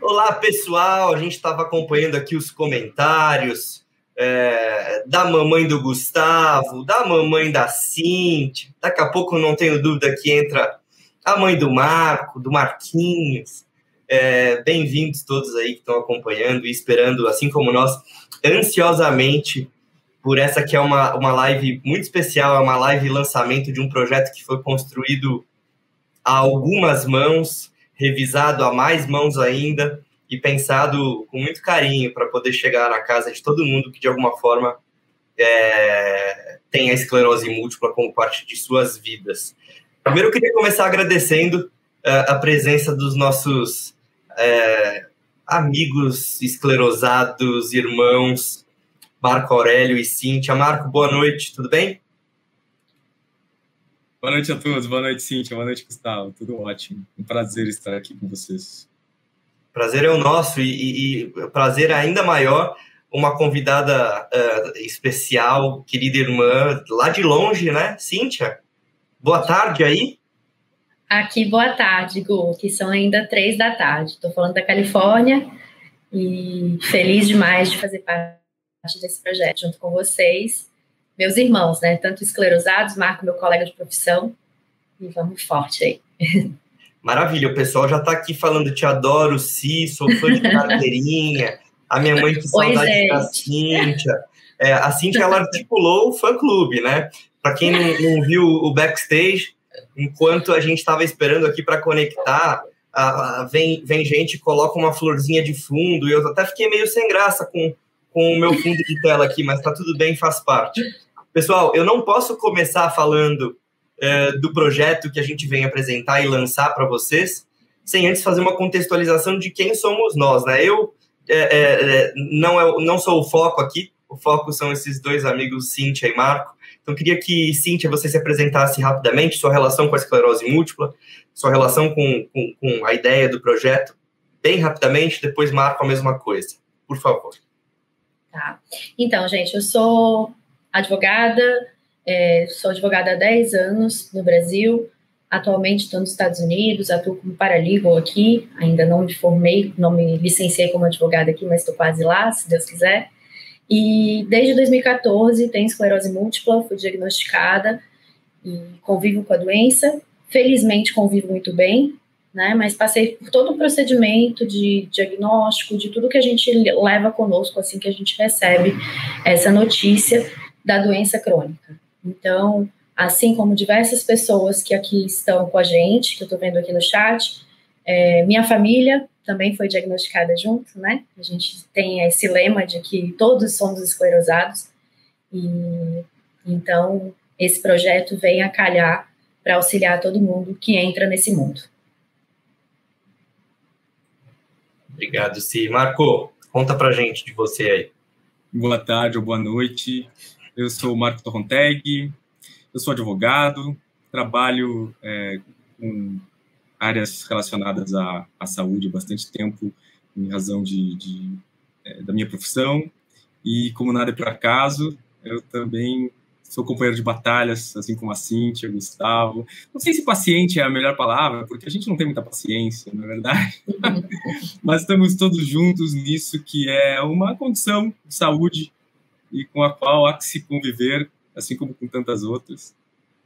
Olá, pessoal. A gente estava acompanhando aqui os comentários é, da mamãe do Gustavo, da mamãe da Cintia. Daqui a pouco, não tenho dúvida que entra a mãe do Marco, do Marquinhos. É, Bem-vindos todos aí que estão acompanhando e esperando, assim como nós, ansiosamente por essa que é uma, uma live muito especial, é uma live lançamento de um projeto que foi construído a algumas mãos, revisado a mais mãos ainda e pensado com muito carinho para poder chegar na casa de todo mundo que de alguma forma é, tem a esclerose múltipla como parte de suas vidas. Primeiro, eu queria começar agradecendo uh, a presença dos nossos é, amigos esclerosados, irmãos, Marco Aurélio e Cíntia. Marco, boa noite, tudo bem? Boa noite a todos, boa noite, Cíntia, boa noite, Gustavo, tudo ótimo. Um prazer estar aqui com vocês. Prazer é o nosso e, e prazer ainda maior uma convidada uh, especial, querida irmã, lá de longe, né, Cíntia? Boa tarde aí. Aqui, boa tarde, Gu, que são ainda três da tarde. Estou falando da Califórnia e feliz demais de fazer parte desse projeto junto com vocês, meus irmãos, né? Tanto esclerosados, Marco, meu colega de profissão, e vamos forte aí. Maravilha, o pessoal já está aqui falando, te adoro, Si, sou fã de carteirinha, a minha mãe que saudade da Cíntia. É, a Cíntia, ela articulou o fã-clube, né? Para quem não, não, viu o backstage, enquanto a gente estava esperando aqui para conectar, a, a, vem, vem gente, coloca uma florzinha de fundo, e eu até fiquei meio sem graça com com o meu fundo de tela aqui, mas tá tudo bem, faz parte. Pessoal, eu não posso começar falando é, do projeto que a gente vem apresentar e lançar para vocês, sem antes fazer uma contextualização de quem somos nós, né? Eu é, é, não, é, não sou o foco aqui, o foco são esses dois amigos, Cíntia e Marco. Então, queria que, Cíntia, você se apresentasse rapidamente, sua relação com a esclerose múltipla, sua relação com, com, com a ideia do projeto, bem rapidamente, depois Marco a mesma coisa. Por favor. Tá. Então, gente, eu sou advogada, é, sou advogada há 10 anos no Brasil, atualmente estou nos Estados Unidos, atuo como paralegal aqui, ainda não me formei, não me licenciei como advogada aqui, mas estou quase lá, se Deus quiser. E desde 2014 tenho esclerose múltipla, fui diagnosticada e convivo com a doença. Felizmente convivo muito bem, né? Mas passei por todo o procedimento de diagnóstico, de tudo que a gente leva conosco assim que a gente recebe essa notícia da doença crônica. Então, assim como diversas pessoas que aqui estão com a gente, que eu estou vendo aqui no chat, é, minha família também foi diagnosticada junto, né? A gente tem esse lema de que todos somos esclerosados e então esse projeto vem a calhar para auxiliar todo mundo que entra nesse mundo. Obrigado, Si. Marco, conta pra gente de você aí. Boa tarde ou boa noite. Eu sou o Marco Torronteg, eu sou advogado, trabalho é, com áreas relacionadas à, à saúde há bastante tempo, em razão de, de é, da minha profissão. E como nada é por acaso, eu também sou companheiro de batalhas, assim como a Cíntia, o Gustavo. Não sei se paciente é a melhor palavra, porque a gente não tem muita paciência, na é verdade. Mas estamos todos juntos nisso que é uma condição de saúde e com a qual há que se conviver, assim como com tantas outras.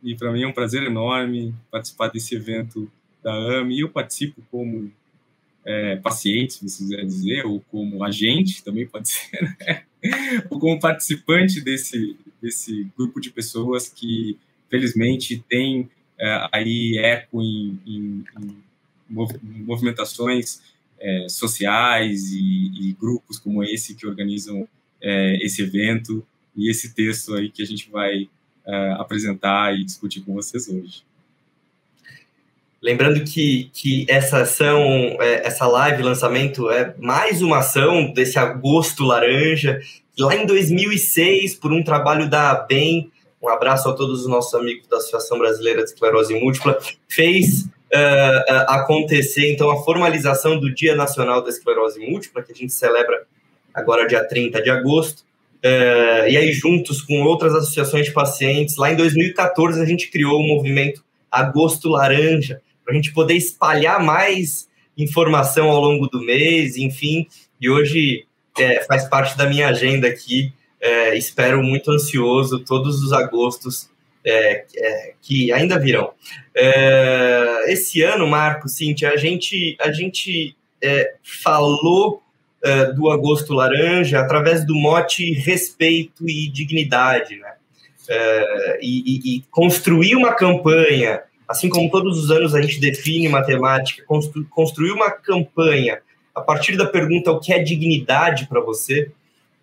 E para mim é um prazer enorme participar desse evento da AME. Eu participo como é, paciente, se você quiser dizer, ou como agente, também pode ser, né? ou como participante desse, desse grupo de pessoas que, felizmente, tem é, aí eco em, em, em movimentações é, sociais e, e, grupos como esse que organizam é, esse evento e esse texto aí que a gente vai é, apresentar e discutir com vocês hoje. Lembrando que, que essa ação, é, essa live lançamento é mais uma ação desse agosto laranja, lá em 2006, por um trabalho da BEM, um abraço a todos os nossos amigos da Associação Brasileira de Esclerose Múltipla, fez uh, acontecer, então, a formalização do Dia Nacional da Esclerose Múltipla, que a gente celebra agora dia 30 de agosto, uh, e aí juntos com outras associações de pacientes, lá em 2014 a gente criou o movimento Agosto Laranja, para a gente poder espalhar mais informação ao longo do mês, enfim, e hoje é, faz parte da minha agenda aqui. É, espero muito ansioso todos os agostos é, é, que ainda virão. É, esse ano, Marco, Cintia, a gente, a gente é, falou é, do Agosto Laranja através do mote respeito e dignidade, né? É, e, e, construir uma campanha, assim como todos os anos a gente define matemática, constru, construir uma campanha a partir da pergunta o que é dignidade para você,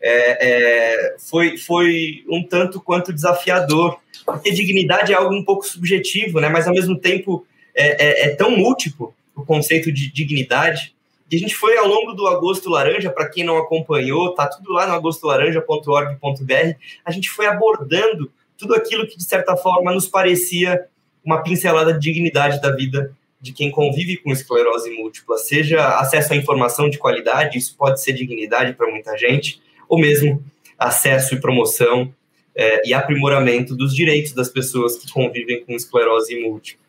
é, é, foi, foi um tanto quanto desafiador, porque dignidade é algo um pouco subjetivo, né? mas ao mesmo tempo é, é, é tão múltiplo o conceito de dignidade, que a gente foi ao longo do Agosto Laranja, para quem não acompanhou, tá tudo lá no agostolaranja.org.br, a gente foi abordando tudo aquilo que, de certa forma, nos parecia uma pincelada de dignidade da vida de quem convive com esclerose múltipla, seja acesso à informação de qualidade, isso pode ser dignidade para muita gente, ou mesmo acesso e promoção é, e aprimoramento dos direitos das pessoas que convivem com esclerose múltipla.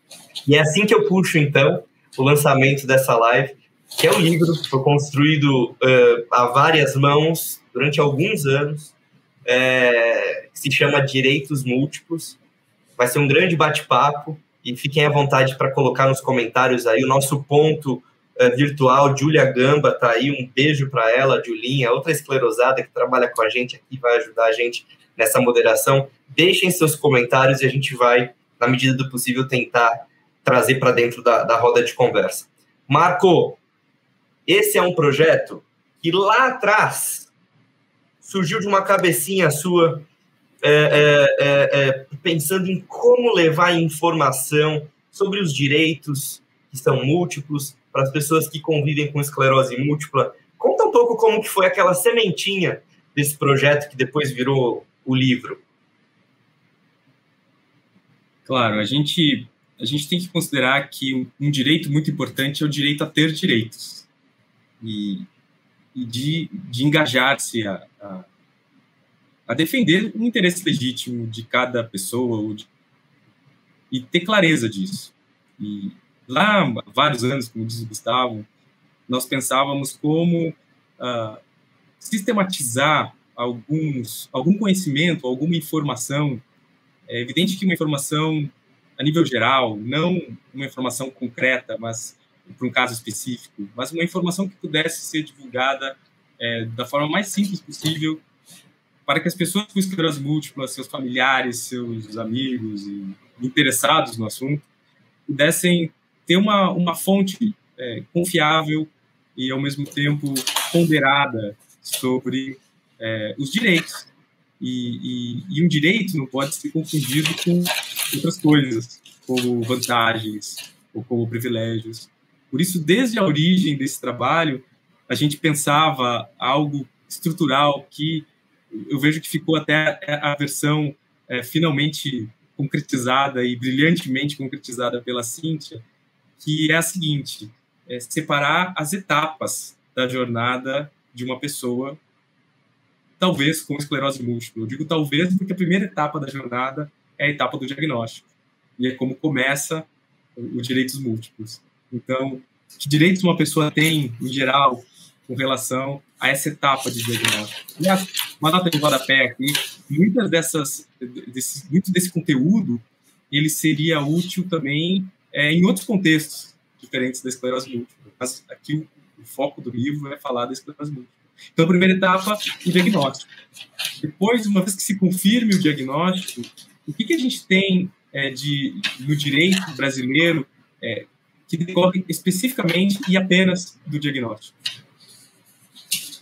E é assim que eu puxo, então, o lançamento dessa live, que é um livro que foi construído uh, a várias mãos durante alguns anos, é, que se chama Direitos Múltiplos. Vai ser um grande bate-papo e fiquem à vontade para colocar nos comentários aí o nosso ponto uh, virtual, Julia Gamba, tá aí, um beijo para ela, Julinha, outra esclerosada que trabalha com a gente aqui, vai ajudar a gente nessa moderação. Deixem seus comentários e a gente vai, na medida do possível, tentar trazer para dentro da, da roda de conversa. Marco, esse é um projeto que lá atrás surgiu de uma cabecinha sua, é, é, é, é pensando em como levar informação sobre os direitos que são múltiplos, para as pessoas que convivem com esclerose múltipla. Conta um pouco como que foi aquela sementinha desse projeto que depois virou o livro. Claro, a gente a gente tem que considerar que um, um direito muito importante é o direito a ter direitos e, e de, de engajar-se a, a, a, defender o interesse legítimo de cada pessoa de, e ter clareza disso. E, lá há vários anos, como diz o Gustavo, nós pensávamos como uh, sistematizar alguns, algum conhecimento, alguma informação. É evidente que uma informação a nível geral, não uma informação concreta, mas para um caso específico, mas uma informação que pudesse ser divulgada é, da forma mais simples possível para que as pessoas com esclerose múltipla, seus familiares, seus amigos e interessados no assunto, pudessem ter uma, uma fonte é, confiável e, ao mesmo tempo, ponderada sobre é, os direitos. E, e, e, um direito não pode ser confundido com outras coisas, como vantagens ou como privilégios. Por isso, desde a origem desse trabalho, a gente pensava algo estrutural que eu vejo que ficou até a versão é, finalmente concretizada e brilhantemente concretizada pela Cíntia, que é a seguinte: é separar as etapas da jornada de uma pessoa, talvez com esclerose múltipla. Eu digo talvez porque a primeira etapa da jornada é a etapa do diagnóstico e é como começa os direitos múltiplos. Então, que direitos uma pessoa tem, em geral, com relação a essa etapa de diagnóstico. Aliás, uma nota de rodapé aqui, muitas dessas, desse, muito desse conteúdo, ele seria útil também é, em outros contextos diferentes da esclerose múltipla. Mas aqui o, o foco do livro é falar da esclerose múltipla. Então, a primeira etapa, o diagnóstico. Depois, uma vez que se confirme o diagnóstico, o que, que a gente tem é, de, no direito brasileiro é, que decorre especificamente e apenas do diagnóstico?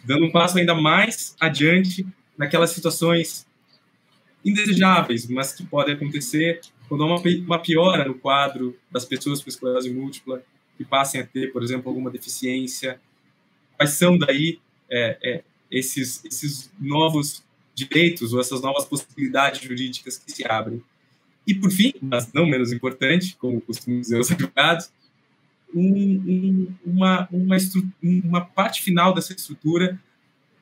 Dando um passo ainda mais adiante naquelas situações indesejáveis, mas que podem acontecer quando há uma piora no quadro das pessoas com esclerose múltipla, que passem a ter, por exemplo, alguma deficiência. Quais são daí é, é, esses, esses novos direitos ou essas novas possibilidades jurídicas que se abrem? E, por fim, mas não menos importante, como costumam dizer os advogados, um, um, uma, uma, uma parte final dessa estrutura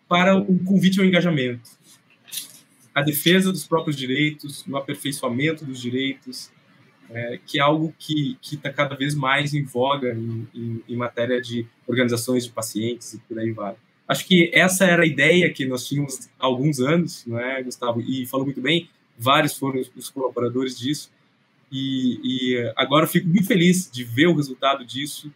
para um convite ao engajamento a defesa dos próprios direitos, no aperfeiçoamento dos direitos, é, que é algo que está cada vez mais em voga em, em, em, matéria de organizações de pacientes e por aí vai. Acho que essa era a ideia que nós tínhamos há alguns anos, não é, Gustavo? E falou muito bem, vários foram os colaboradores disso, e, e agora fico muito feliz de ver o resultado disso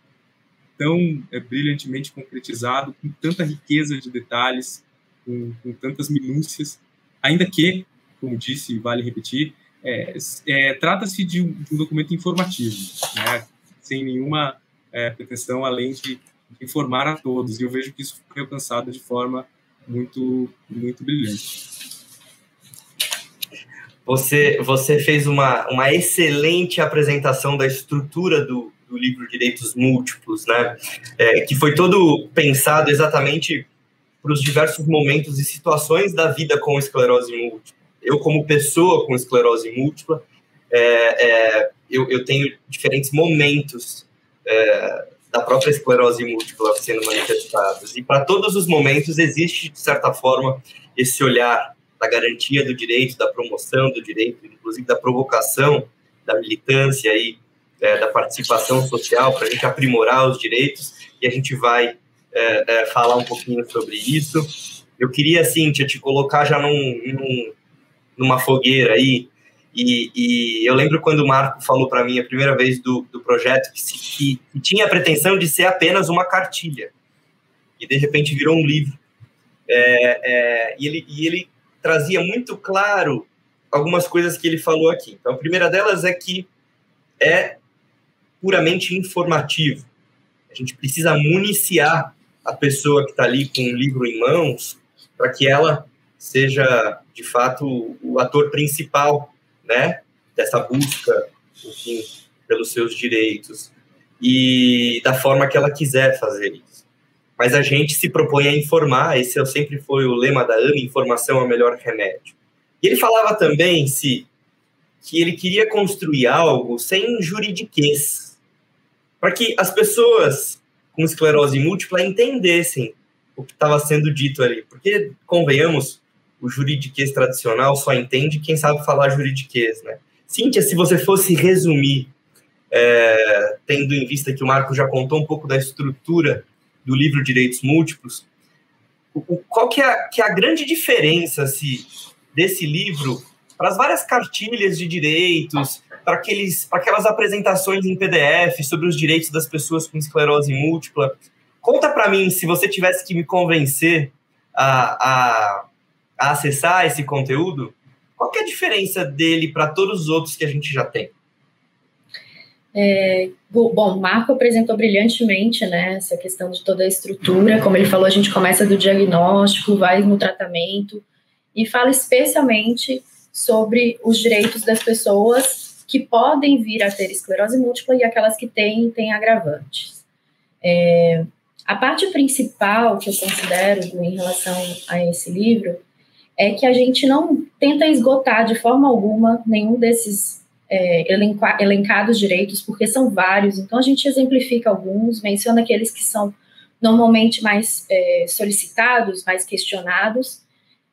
tão é, brilhantemente concretizado, com tanta riqueza de detalhes, com, com tantas minúcias, ainda que, como disse, vale repetir, é, é, trata-se de, um, de um, documento informativo, né, sem nenhuma é, pretensão além de informar a todos. E eu vejo que isso foi alcançado de forma muito, muito brilhante. Você, você fez uma, uma excelente apresentação da estrutura do, do livro Direitos Múltiplos, né? É, que foi todo pensado exatamente para os diversos momentos e situações da vida com esclerose múltipla. Eu, como pessoa com esclerose múltipla, é, é, eu, eu, tenho diferentes momentos é, da própria esclerose múltipla sendo manifestados. E para todos os momentos existe, de certa forma, esse olhar da garantia do direito, da promoção do direito, inclusive da provocação da militância e é, da participação social para a gente aprimorar os direitos e a gente vai é, é, falar um pouquinho sobre isso. Eu queria, Cíntia, te colocar já num, num numa fogueira aí e, e, eu lembro quando o Marco falou para mim a primeira vez do, do projeto que, se, que, que, tinha a pretensão de ser apenas uma cartilha e de repente virou um livro. É, é, e, ele, e ele trazia muito claro algumas coisas que ele falou aqui. Então, a primeira delas é que é puramente informativo. A gente precisa municiar a pessoa que está ali com o livro em mãos para que ela seja, de fato, o ator principal né, dessa busca, enfim, pelos seus direitos e da forma que ela quiser fazer isso. Mas a gente se propõe a informar, esse sempre foi o lema da AME, informação é o melhor remédio. E ele falava também, se que ele queria construir algo sem juridiquês, para que as pessoas com esclerose múltipla entendessem o que estava sendo dito ali. Porque, convenhamos, o juridiquês tradicional só entende quem sabe falar juridiquês, né? Cíntia, se você fosse resumir, é, tendo em vista que o Marco já contou um pouco da estrutura do livro Direitos Múltiplos, o, qual que é, que é a grande diferença se, desse livro para as várias cartilhas de direitos, para aquelas apresentações em PDF sobre os direitos das pessoas com esclerose múltipla? Conta para mim, se você tivesse que me convencer a, a a acessar esse conteúdo, qual é a diferença dele para todos os outros que a gente já tem? É, bom, Marco apresentou brilhantemente né, essa questão de toda a estrutura. Como ele falou, a gente começa do diagnóstico, vai no tratamento e fala especialmente sobre os direitos das pessoas que podem vir a ter esclerose múltipla e aquelas que têm, têm agravantes. É, a parte principal que eu considero em relação a esse livro é que a gente não tenta esgotar de forma alguma nenhum desses é, elenca, elencados direitos, porque são vários, então a gente exemplifica alguns, menciona aqueles que são normalmente mais é, solicitados, mais questionados,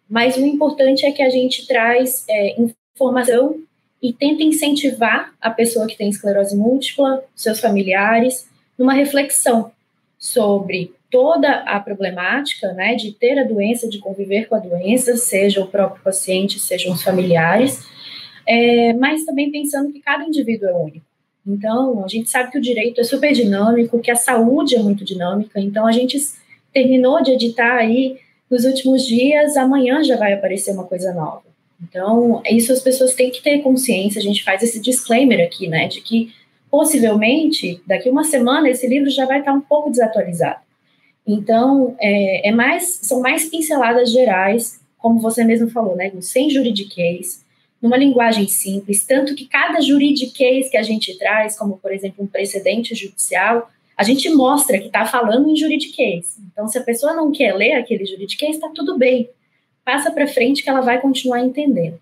mas o importante é que a gente traz é, informação e tenta incentivar a pessoa que tem esclerose múltipla, seus familiares, numa reflexão sobre toda a problemática né, de ter a doença, de conviver com a doença, seja o próprio paciente, sejam os familiares, é, mas também pensando que cada indivíduo é único. Então, a gente sabe que o direito é super dinâmico, que a saúde é muito dinâmica, então a gente terminou de editar aí nos últimos dias, amanhã já vai aparecer uma coisa nova. Então, isso as pessoas têm que ter consciência, a gente faz esse disclaimer aqui, né, de que possivelmente, daqui uma semana, esse livro já vai estar um pouco desatualizado. Então, é, é mais, são mais pinceladas gerais, como você mesmo falou, né, sem juridiquês, numa linguagem simples, tanto que cada juridiquês que a gente traz, como por exemplo um precedente judicial, a gente mostra que está falando em juridiquês. Então, se a pessoa não quer ler aquele juridiquês, está tudo bem. Passa para frente que ela vai continuar entendendo.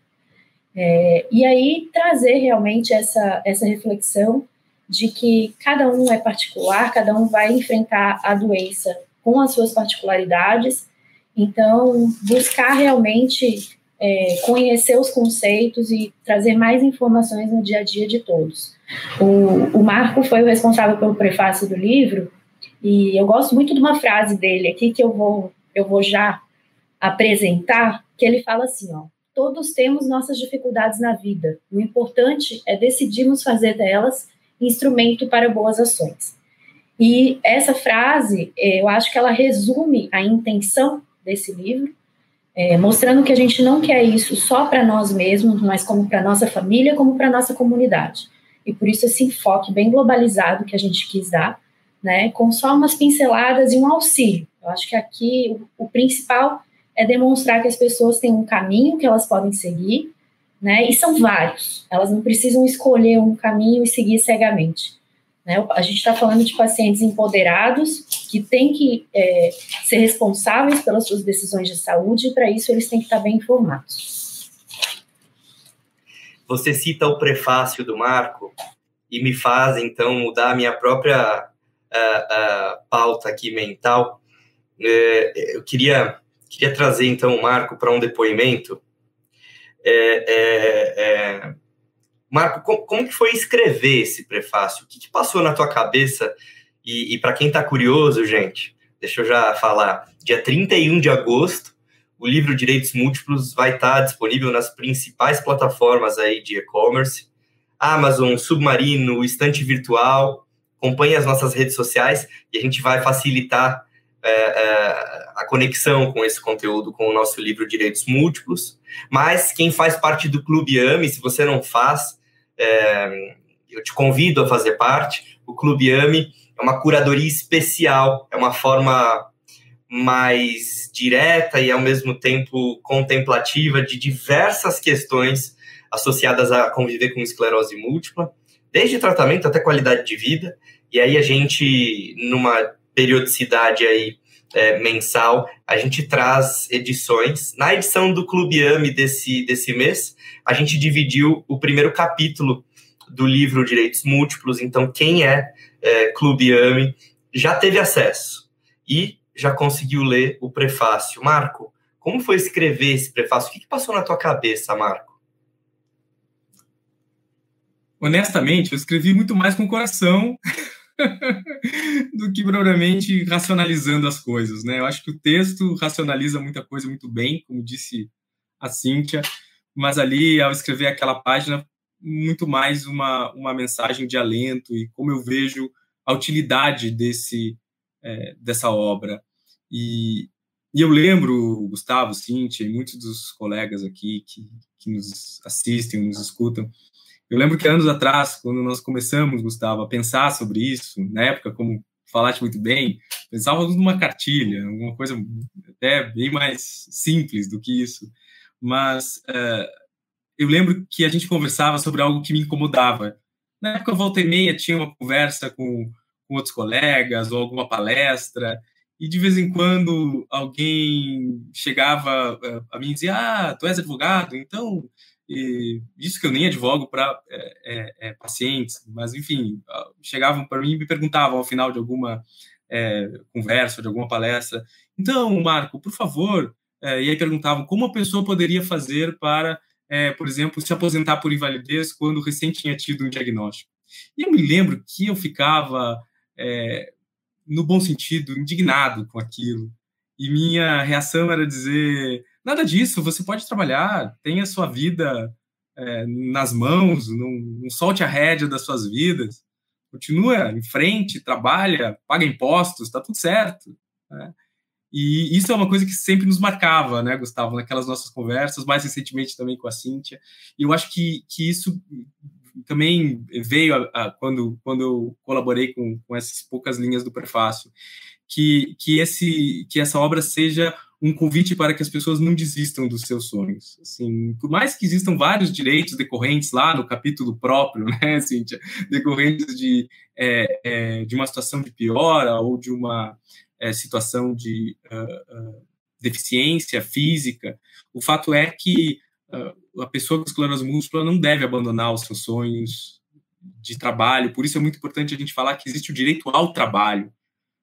É, e aí trazer realmente essa, essa reflexão de que cada um é particular, cada um vai enfrentar a doença com as suas particularidades. Então, buscar realmente é, conhecer os conceitos e trazer mais informações no dia a dia de todos. O, o Marco foi o responsável pelo prefácio do livro e eu gosto muito de uma frase dele aqui que eu vou, eu vou já apresentar, que ele fala assim, ó, todos temos nossas dificuldades na vida. O importante é decidirmos fazer delas instrumento para boas ações. E essa frase, eh, eu acho que ela resume a intenção desse livro, é, mostrando que a gente não quer isso só para nós mesmos, mas como para nossa família, como para nossa comunidade. E por isso esse enfoque bem globalizado que a gente quis dar, né, com só umas pinceladas e um auxílio. Eu acho que aqui o, o principal é demonstrar que as pessoas têm um caminho que elas podem seguir, né, e são vários. Elas não precisam escolher um caminho e seguir cegamente. Né? A gente está falando de pacientes empoderados que têm que é, ser responsáveis pelas suas decisões de saúde e, para isso, eles têm que estar bem informados. Você cita o prefácio do Marco e me faz, então, mudar a minha própria pauta aqui mental. É, eu queria, queria trazer, então, o Marco para um depoimento. É, é Marco, como, que foi escrever esse prefácio? O que, que passou na tua cabeça? E, e para quem está curioso, gente, deixa eu já falar. Dia 31 de agosto, o livro Direitos Múltiplos vai estar tá disponível nas principais plataformas aí de e-commerce. Amazon, Submarino, Estante Virtual. Acompanhe as nossas redes sociais e a gente vai facilitar é, é, a conexão com esse conteúdo com o nosso livro Direitos Múltiplos. Mas quem faz parte do Clube AME, se você não faz, é, eu te convido a fazer parte. O Clube AME é uma curadoria especial, é uma forma mais direta e ao mesmo tempo contemplativa de diversas questões associadas a conviver com esclerose múltipla, desde tratamento até qualidade de vida. E aí a gente, numa periodicidade aí é, mensal, a gente traz edições. Na edição do Clube AME desse, desse mês, a gente dividiu o primeiro capítulo do livro Direitos Múltiplos. Então, quem é, é Clube AME já teve acesso e já conseguiu ler o prefácio. Marco, como foi escrever esse prefácio? O que, que passou na tua cabeça, Marco? Honestamente, eu escrevi muito mais com o coração do que propriamente racionalizando as coisas, né? Eu acho que o texto racionaliza muita coisa muito bem, como disse a Cíntia, mas ali, ao escrever aquela página, muito mais uma, uma mensagem de alento e como eu vejo a utilidade desse, é, dessa obra. E, e eu lembro, Gustavo, Cíntia e muitos dos colegas aqui que, que nos assistem, nos escutam, eu lembro que anos atrás, quando nós começamos, Gustavo, a pensar sobre isso, na época, como falaste muito bem, pensávamos numa cartilha, alguma coisa até bem mais simples do que isso. Mas uh, eu lembro que a gente conversava sobre algo que me incomodava. Na época, volta e meia, tinha uma conversa com, com outros colegas ou alguma palestra, e de vez em quando alguém chegava uh, a mim e dizia: Ah, tu és advogado, então e isso que eu nem advogo para é, é, é, pacientes, mas enfim, chegavam para mim e me perguntavam ao final de alguma é, conversa, de alguma palestra, então, Marco, por favor, é, e aí perguntavam como a pessoa poderia fazer para, é, por exemplo, se aposentar por invalidez quando recém tinha tido um diagnóstico. E eu me lembro que eu ficava, no bom sentido, indignado com aquilo, e minha reação era dizer Nada disso, você pode trabalhar, tenha a sua vida é, nas mãos, não, não, solte a rédea das suas vidas, continua em frente, trabalha, paga impostos, está tudo certo. Né? E isso é uma coisa que sempre nos marcava, né, Gustavo, naquelas nossas conversas, mais recentemente também com a Cíntia. E eu acho que, que isso também veio a, a, quando, quando eu colaborei com, com essas poucas linhas do prefácio, que, que, esse, que essa obra seja um convite para que as pessoas não desistam dos seus sonhos. Assim, por mais que existam vários direitos decorrentes lá no capítulo próprio, né, Cíntia, decorrentes de, é, é, de uma situação de piora ou de uma é, situação de uh, uh, deficiência física, o fato é que uh, a pessoa com esclerose múltipla não deve abandonar os seus sonhos de trabalho, por isso é muito importante a gente falar que existe o direito ao trabalho,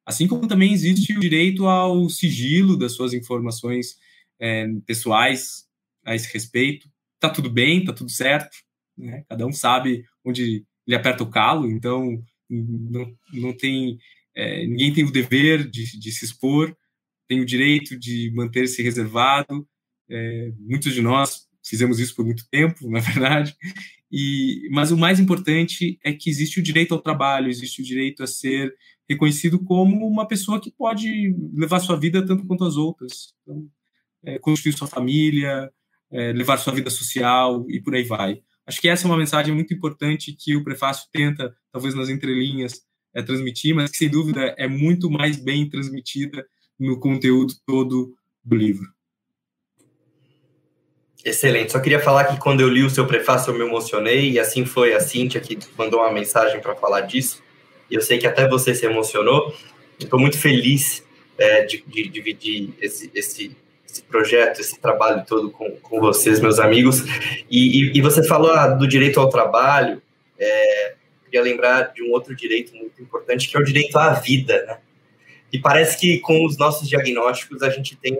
Assim como também existe o direito ao sigilo das suas informações é, pessoais, a esse respeito. Tá tudo bem, tá tudo certo, né? Cada um sabe onde ele aperta o calo, então não, não tem é, ninguém tem o dever de, de, se expor, tem o direito de manter-se reservado. É, muitos de nós fizemos isso por muito tempo, na verdade. E, mas o mais importante é que existe o direito ao trabalho, existe o direito a ser reconhecido como uma pessoa que pode levar sua vida tanto quanto as outras. Então, é, construir sua família, é, levar sua vida social e por aí vai. Acho que essa é uma mensagem muito importante que o prefácio tenta, talvez nas entrelinhas, é, transmitir, mas que sem dúvida é muito mais bem transmitida no conteúdo todo do livro. Excelente. Só queria falar que quando eu li o seu prefácio eu me emocionei e assim foi a Cíntia que mandou uma mensagem para falar disso. E eu sei que até você se emocionou. Estou muito feliz é, de, de, dividir esse, esse, esse, projeto, esse trabalho todo com, com vocês, meus amigos. E, e, e você falou ah, do direito ao trabalho. É, queria lembrar de um outro direito muito importante, que é o direito à vida, né? E parece que com os nossos diagnósticos a gente tem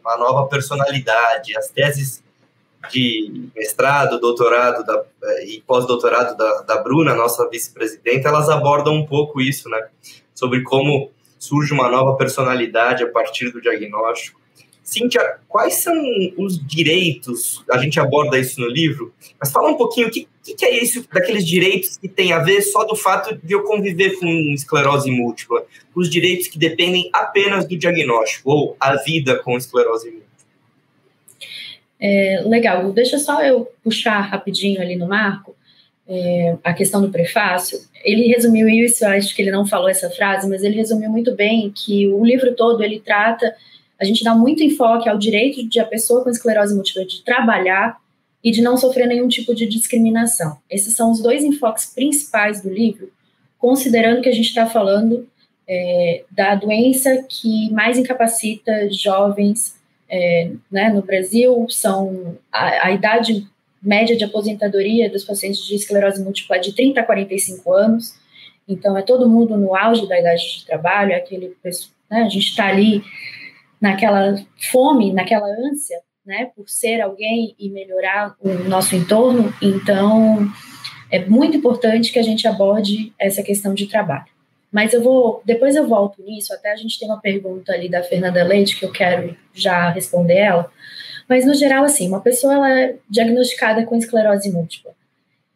uma nova personalidade. As teses de mestrado, doutorado da, eh, e pós-doutorado da, da Bruna, nossa vice-presidenta, elas abordam um pouco isso, né? Sobre como surge uma nova personalidade a partir do diagnóstico. Cíntia, quais são os direitos? A gente aborda isso no livro, mas fala um pouquinho o que, que, é isso daqueles direitos que tem a ver só do fato de eu conviver com esclerose múltipla, os direitos que dependem apenas do diagnóstico ou a vida com esclerose múltipla. É, legal, deixa só eu puxar rapidinho ali no marco é, a questão do prefácio. Ele resumiu isso, acho que ele não falou essa frase, mas ele resumiu muito bem que o livro todo ele trata a gente dá muito enfoque ao direito de a pessoa com esclerose múltipla de trabalhar e de não sofrer nenhum tipo de discriminação. Esses são os dois enfoques principais do livro, considerando que a gente está falando é, da doença que mais incapacita jovens é, né, no Brasil, são a, a, idade média de aposentadoria dos pacientes de esclerose múltipla é de 30 a 45 anos, então é todo mundo no auge da idade de trabalho, é aquele, né, a gente está ali naquela fome, naquela ânsia, né, por ser alguém e melhorar o nosso entorno. Então, é muito importante que a gente aborde essa questão de trabalho. Mas eu vou, depois eu volto nisso, até a gente tem uma pergunta ali da Fernanda Leite que eu quero já responder ela. Mas no geral assim, uma pessoa ela é diagnosticada com esclerose múltipla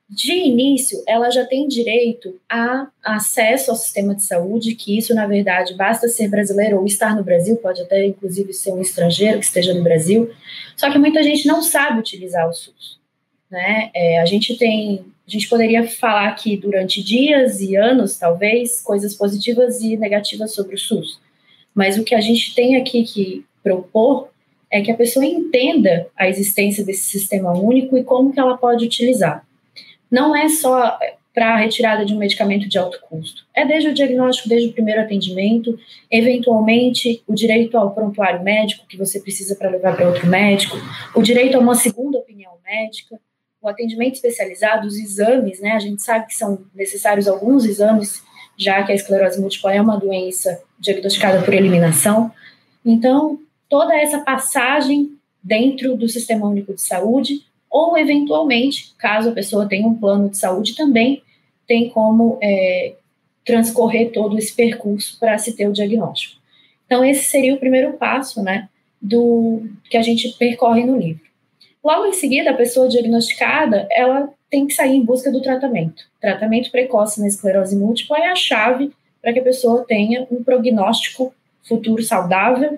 de início, ela já tem direito a acesso ao sistema de saúde, que isso, na verdade, basta ser brasileiro ou estar no Brasil, pode até, inclusive, ser um estrangeiro que esteja no Brasil, só que muita gente não sabe utilizar o SUS. Né? É, a gente tem, a gente poderia falar aqui durante dias e anos, talvez, coisas positivas e negativas sobre o SUS, mas o que a gente tem aqui que propor é que a pessoa entenda a existência desse sistema único e como que ela pode utilizar não é só para a retirada de um medicamento de alto custo. É desde o diagnóstico, desde o primeiro atendimento, eventualmente o direito ao prontuário médico que você precisa para levar para outro médico, o direito a uma segunda opinião médica, o atendimento especializado, os exames, né? A gente sabe que são necessários alguns exames, já que a esclerose múltipla é uma doença diagnosticada por eliminação. Então, toda essa passagem dentro do Sistema Único de Saúde ou eventualmente, caso a pessoa tenha um plano de saúde, também tem como é, transcorrer todo esse percurso para se ter o diagnóstico. Então, esse seria o primeiro passo, né, do que a gente percorre no livro. Logo em seguida, a pessoa diagnosticada, ela tem que sair em busca do tratamento. Tratamento precoce na esclerose múltipla é a chave para que a pessoa tenha um prognóstico futuro saudável,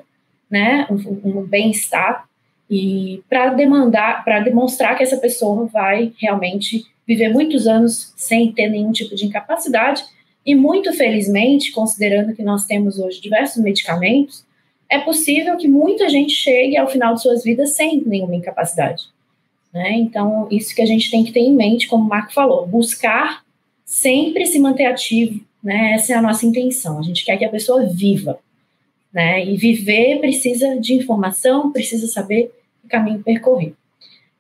né, um, um bem-estar e para demandar, para demonstrar que essa pessoa vai realmente viver muitos anos sem ter nenhum tipo de incapacidade e muito felizmente, considerando que nós temos hoje diversos medicamentos, é possível que muita gente chegue ao final de suas vidas sem nenhuma incapacidade. Né? Então, isso que a gente tem que ter em mente, como o Marco falou, buscar sempre se manter ativo, né? Essa é a nossa intenção. A gente quer que a pessoa viva, né? E viver precisa de informação, precisa saber caminho percorrido.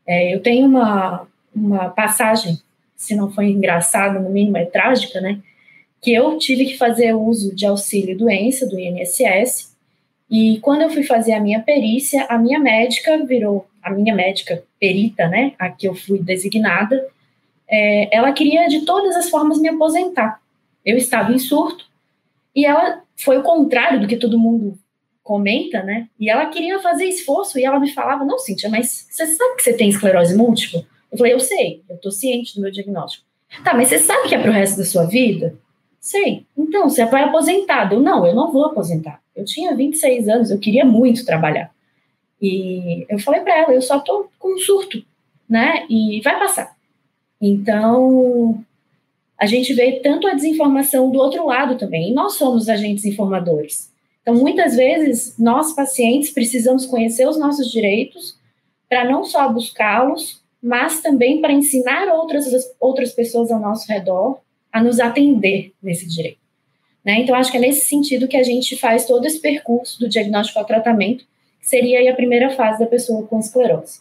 É, eu tenho uma, uma passagem, se não foi engraçada, no mínimo é trágica, né? Que eu tive que fazer uso de auxílio doença do INSS E quando eu fui fazer a minha perícia, a minha médica virou, a minha médica perita, né, a que eu fui designada, é, ela queria de todas as formas me aposentar. Eu estava em surto e ela foi o contrário do que todo mundo comenta, né? E ela queria fazer esforço e ela me falava: Não, Cíntia, mas você sabe que você tem esclerose múltipla? Eu falei: Eu sei, eu tô ciente do meu diagnóstico. Tá, mas você sabe que é pro resto da sua vida? Sei. Então, você vai aposentado. Eu, não, eu não vou aposentar. Eu tinha 26 anos, eu queria muito trabalhar. E eu falei para ela: Eu só tô com um surto, né? E vai passar. Então, a gente vê tanto a desinformação do outro lado também. E nós somos agentes informadores. Então, muitas vezes, nós pacientes precisamos conhecer os nossos direitos para não só buscá-los, mas também para ensinar outras, outras pessoas ao nosso redor a nos atender nesse direito. Né? Então, acho que é nesse sentido que a gente faz todo esse percurso do diagnóstico ao tratamento, que seria a primeira fase da pessoa com esclerose.